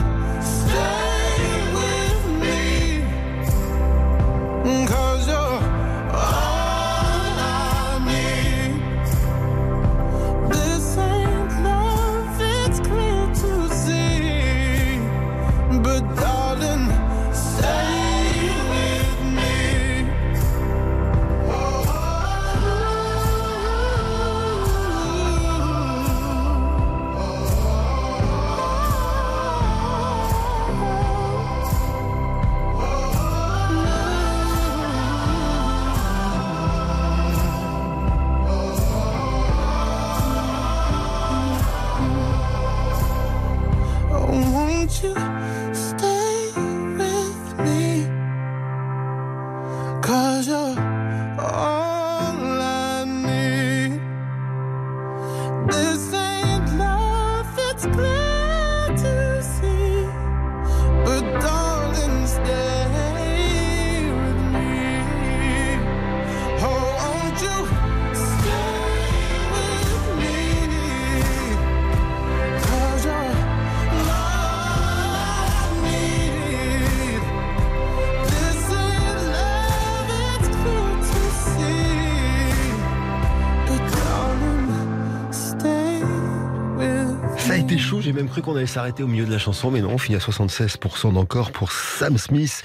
cru qu'on allait s'arrêter au milieu de la chanson, mais non, on finit à 76% d'encore pour Sam Smith.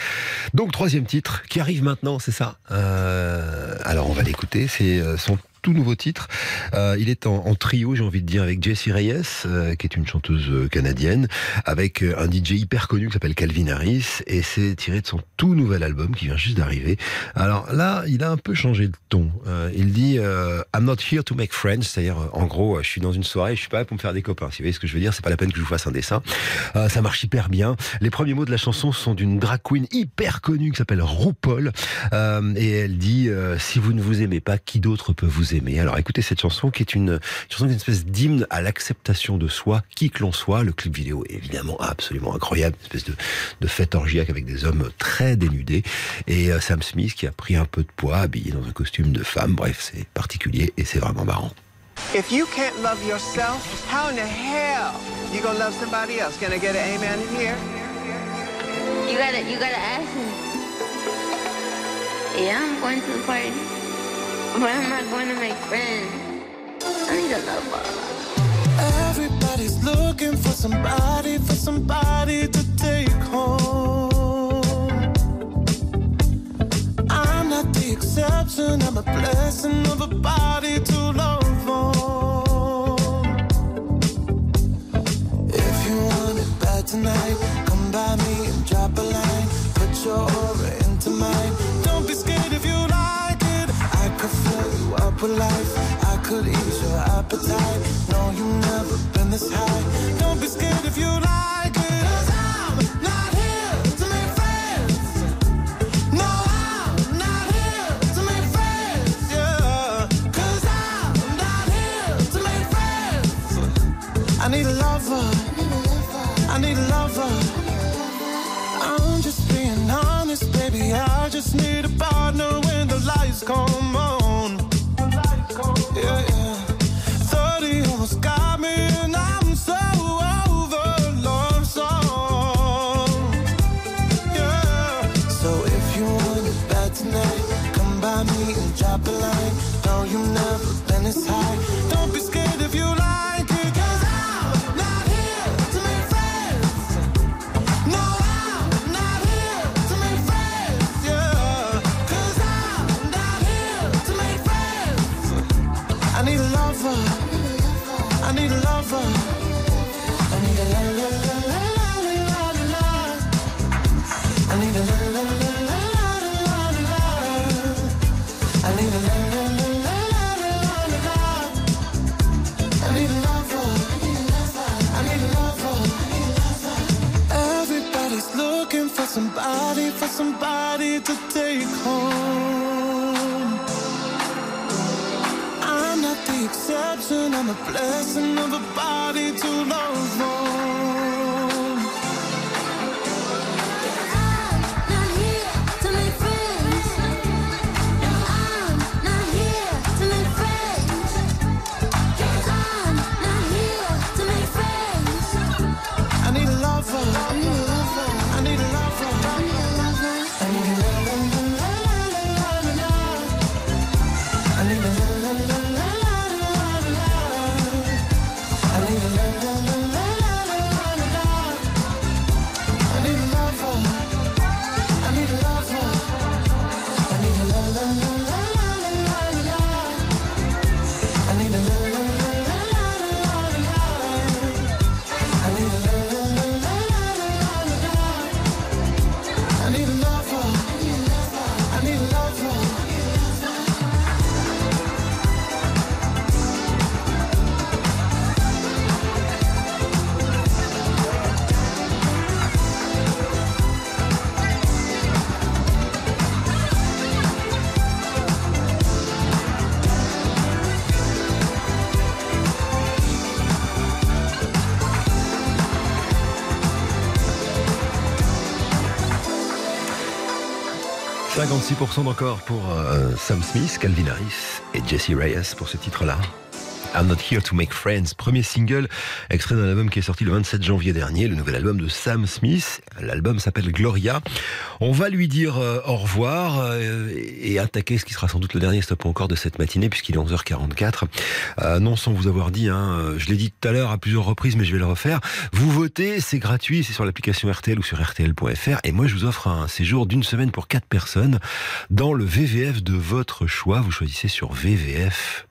Donc troisième titre qui arrive maintenant, c'est ça? Euh, Alors on va l'écouter, c'est euh, son tout nouveau titre. Euh, il est en, en trio, j'ai envie de dire, avec Jessie Reyes, euh, qui est une chanteuse euh, canadienne, avec euh, un DJ hyper connu qui s'appelle Calvin Harris, et c'est tiré de son tout nouvel album qui vient juste d'arriver. Alors là, il a un peu changé de ton. Euh, il dit euh, I'm not here to make friends, c'est-à-dire en gros, je suis dans une soirée, je suis pas là pour me faire des copains. Si vous voyez ce que je veux dire, c'est pas la peine que je vous fasse un dessin. Ça marche hyper bien. Les premiers mots de la chanson sont d'une drag queen hyper connue qui s'appelle RuPaul, et elle dit si vous ne vous aimez pas, qui d'autre peut vous aimer Alors écoutez cette chanson qui est une, une chanson qui est une espèce d'hymne à l'acceptation de soi, qui que l'on soit. Le clip vidéo est évidemment absolument incroyable, une espèce de, de fête orgiaque avec des hommes très dénudés et euh, Sam Smith qui a pris un peu de poids, habillé dans un costume de femme. Bref, c'est particulier et c'est vraiment marrant. If you can't love yourself, how in the hell you gonna love somebody else? Can I get an amen in here? You gotta, you gotta ask him. Yeah, I'm going to the party, but I'm not going to make friends. I need a lover. Everybody's looking for somebody, for somebody to take home. I'm not the exception, I'm a blessing of a body to love on. If you want it bad tonight, come by me and drop a line. Put with life. I could ease your appetite. No, you've never been this high. Don't be scared if you like it. 'Cause I'm not here to make friends. No, I'm not here to make friends. Yeah. 'Cause I'm not here to make friends. I need a lover. I need a lover. I'm just being honest, baby. I just need a partner when the lights come you never exception, I'm a blessing of a body to love 56% d'encore pour euh, Sam Smith, Calvin Harris et Jesse Reyes pour ce titre-là. I'm Not Here to Make Friends, premier single extrait d'un album qui est sorti le 27 janvier dernier, le nouvel album de Sam Smith. L'album s'appelle Gloria. On va lui dire euh, au revoir euh, et attaquer ce qui sera sans doute le dernier stop encore de cette matinée puisqu'il est 11h44. Euh, non sans vous avoir dit, hein, je l'ai dit tout à l'heure à plusieurs reprises mais je vais le refaire. Vous votez, c'est gratuit, c'est sur l'application RTL ou sur RTL.fr et moi je vous offre un séjour d'une semaine pour quatre personnes dans le VVF de votre choix. Vous choisissez sur vvf.fr.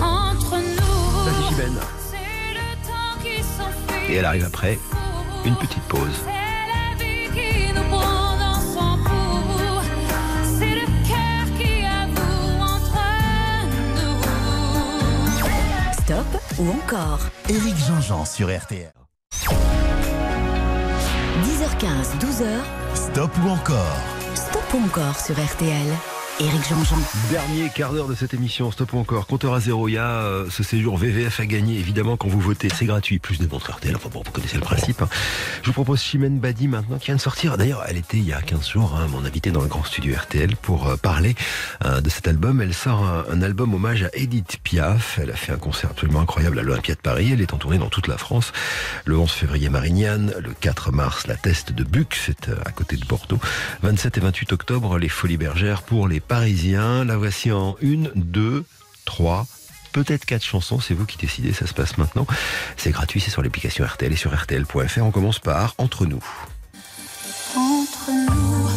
Entre nous, Vas-y, Chimène. c'est le temps qui s'enfuit. Et elle arrive après, une petite pause. Ou encore. Éric Jean-Jean sur RTL. 10h15, 12h, Stop ou encore. Stop ou encore sur RTL. Dernier quart d'heure de cette émission, stop encore, compteur à zéro, il y a euh, ce séjour VVF à gagner, évidemment quand vous votez, c'est gratuit, plus des montres RTL, enfin bon, vous connaissez le principe. hein. Je vous propose Chimène Badi maintenant, qui vient de sortir, d'ailleurs elle était il y a 15 jours, hein, mon invité dans le grand studio RTL pour euh, parler euh, de cet album. Elle sort un, un album hommage à Edith Piaf, elle a fait un concert absolument incroyable à l'Olympia de Paris, elle est en tournée dans toute la France. Le 11 février Marignane, le 4 mars la Teste de Buc, c'est à côté de Bordeaux. 27 et 28 octobre, les Folies Bergères pour les Parisiens. La voici en une, deux, trois, peut-être quatre chansons. C'est vous qui décidez, ça se passe maintenant. C'est gratuit, c'est sur l'application RTL et sur RTL.fr. On commence par Entre nous. Entre nous,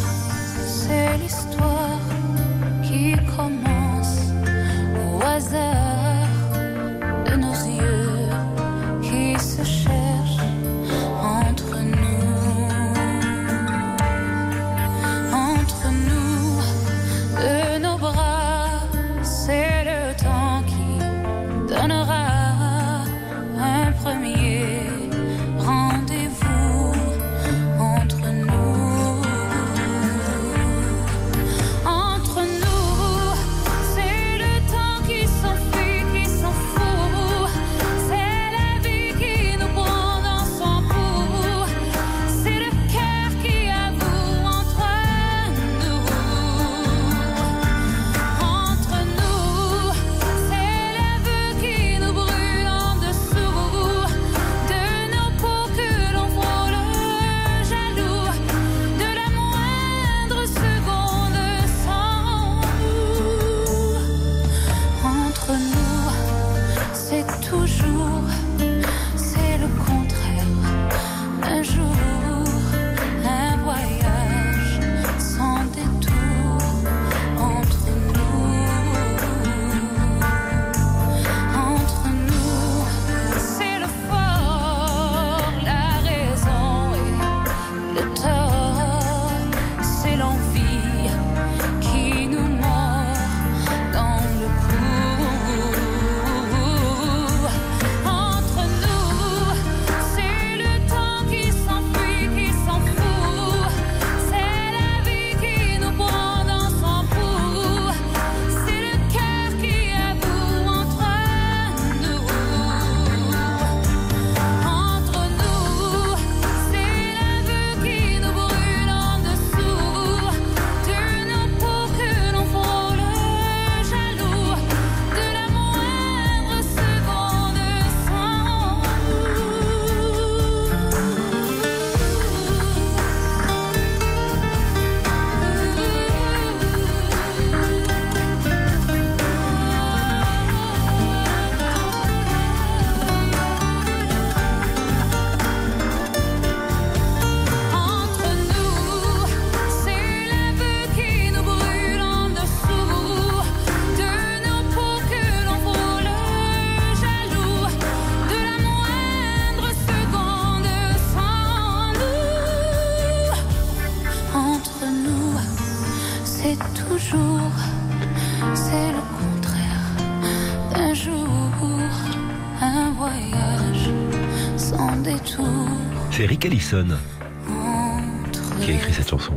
Qui a écrit cette chanson,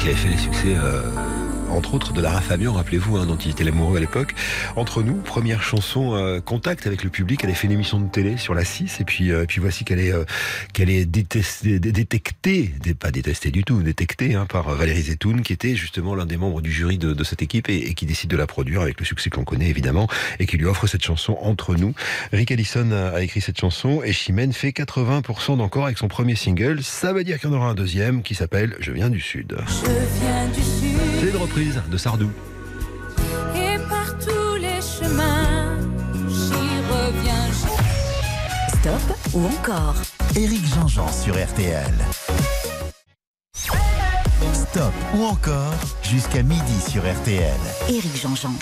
qui avait fait les succès, euh, entre autres, de Lara Fabian, rappelez-vous, hein, dont il était l'amoureux à l'époque. Entre nous, première chanson euh, contact avec le public. Elle a fait une émission de télé sur la 6, et puis, euh, et puis voici qu'elle est, euh, qu'elle est détestée, dé- détectée, dé- pas détestée du tout, détectée hein, par Valérie Zetoun, qui était justement l'un des membres du jury de, de cette équipe et, et qui décide de la produire avec le succès qu'on connaît évidemment, et qui lui offre cette chanson Entre nous. Rick Allison a écrit cette chanson et Chimène fait 80% d'encore avec son premier single. Ça veut dire qu'il y en aura un deuxième qui s'appelle Je viens du Sud. Je viens du sud. C'est une reprise de Sardou. Et par tous les chemins, j'y reviens. Stop ou encore Éric Jean-Jean sur RTL. Stop ou encore jusqu'à midi sur RTL. Éric Jean-Jean.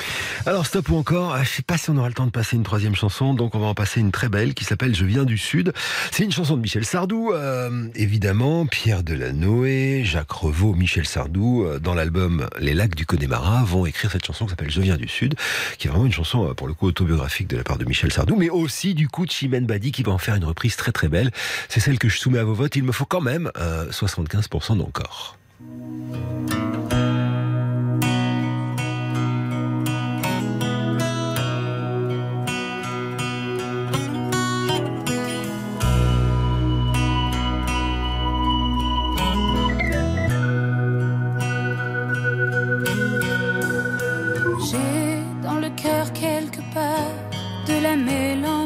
Alors stop ou encore, ah, je sais pas si on aura le temps de passer une troisième chanson, donc on va en passer une très belle qui s'appelle Je viens du Sud. C'est une chanson de Michel Sardou, euh, évidemment, Pierre Delanoë, Jacques Revaux, Michel Sardou, euh, dans l'album Les Lacs du Connemara, vont écrire cette chanson qui s'appelle Je viens du Sud, qui est vraiment une chanson euh, pour le coup autobiographique de la part de Michel Sardou, mais aussi du coup de Chimène Badi qui va en faire une reprise très très belle. C'est celle que je soumets à vos votes. Il me faut quand même euh, 75% d'encore. J'ai dans le cœur quelque part de la mélancolie.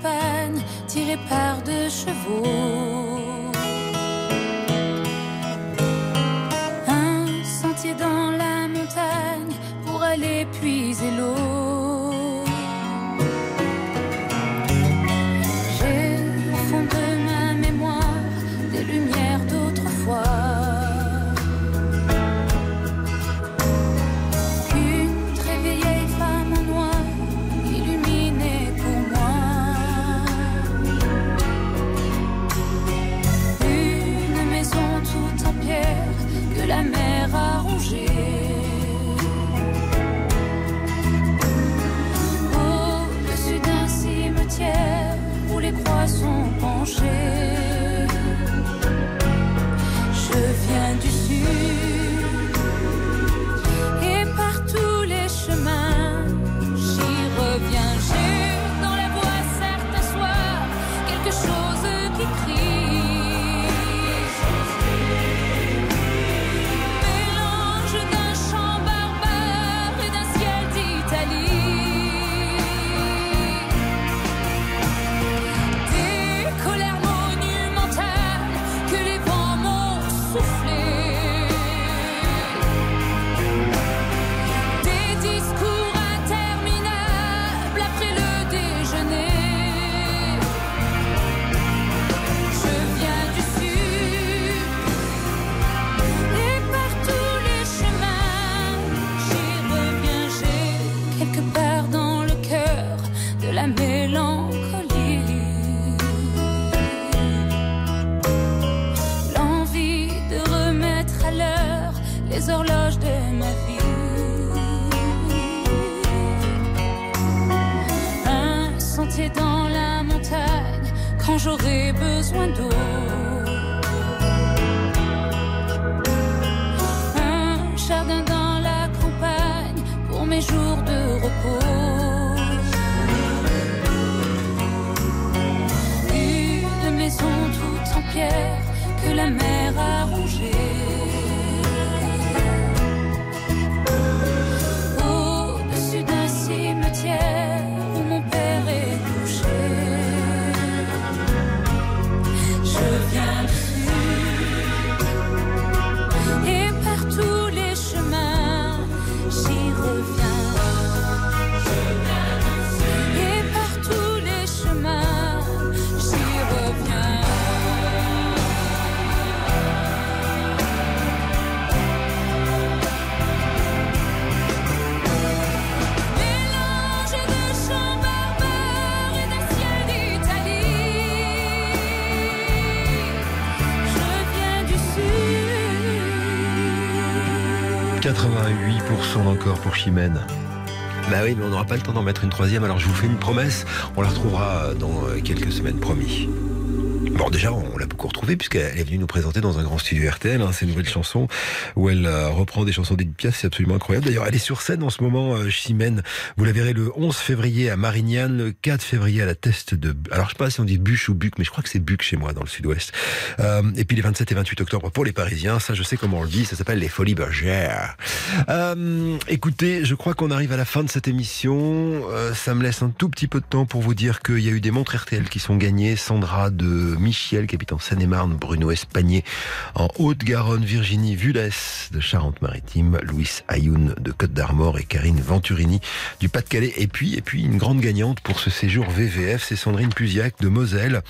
Campagne tiré par deux chevaux. Un sentier dans la montagne pour aller puiser l'eau. Sont j'aurai besoin d'eau. Un jardin dans la campagne pour mes jours de 88% encore pour Chimène. Bah oui, mais on n'aura pas le temps d'en mettre une troisième, alors je vous fais une promesse, on la retrouvera dans euh, quelques semaines, promis. Bon, déjà, on l'a beaucoup retrouvée puisqu'elle est venue nous présenter dans un grand studio RTL hein, ses nouvelles chansons où elle euh, reprend des chansons d'Edith Piaf, c'est absolument incroyable. D'ailleurs, elle est sur scène en ce moment, euh, Chimène. Vous la verrez le 11 février à Marignane, le 4 février à la Teste de... Alors, je sais pas si on dit Bûche ou Buc, mais je crois que c'est Buc chez moi, dans le sud-ouest. Euh, et puis les 27 et 28 octobre pour les Parisiens, ça je sais comment on le dit, ça s'appelle les Folies Bergères. Euh, écoutez, je crois qu'on arrive à la fin de cette émission. Euh, ça me laisse un tout petit peu de temps pour vous dire qu'il y a eu des montres RTL qui sont gagnées. Sandra de Michiel, qui habite Seine-et-Marne, Bruno Espagné en Haute-Garonne, Virginie Vulès de Charente-Maritime, Louis Ayoun de Côte d'Armor et Karine Venturini du Pas-de-Calais. Et puis, et puis une grande gagnante pour ce séjour VVF, c'est Sandrine Pusiac de Moselle.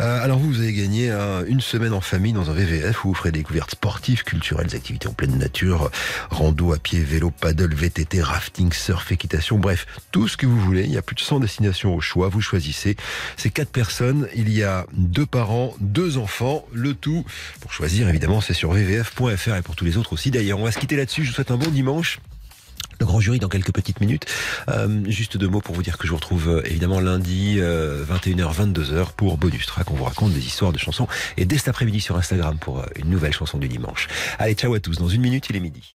Euh, alors vous, vous avez gagné hein, une semaine en famille dans un VVF où vous ferez des découvertes sportives, culturelles, activités en pleine nature, rando à pied, vélo, paddle, VTT, rafting, surf, équitation, bref, tout ce que vous voulez. Il y a plus de 100 destinations au choix. Vous choisissez. C'est quatre personnes. Il y a deux deux enfants. Le tout, pour choisir, évidemment, c'est sur vvf.fr et pour tous les autres aussi. D'ailleurs, on va se quitter là-dessus. Je vous souhaite un bon dimanche. Le grand jury dans quelques petites minutes. Euh, juste deux mots pour vous dire que je vous retrouve euh, évidemment lundi euh, 21h 22h pour bonus track. On vous raconte des histoires de chansons et dès cet après-midi sur Instagram pour euh, une nouvelle chanson du dimanche. Allez, ciao à tous. Dans une minute, il est midi.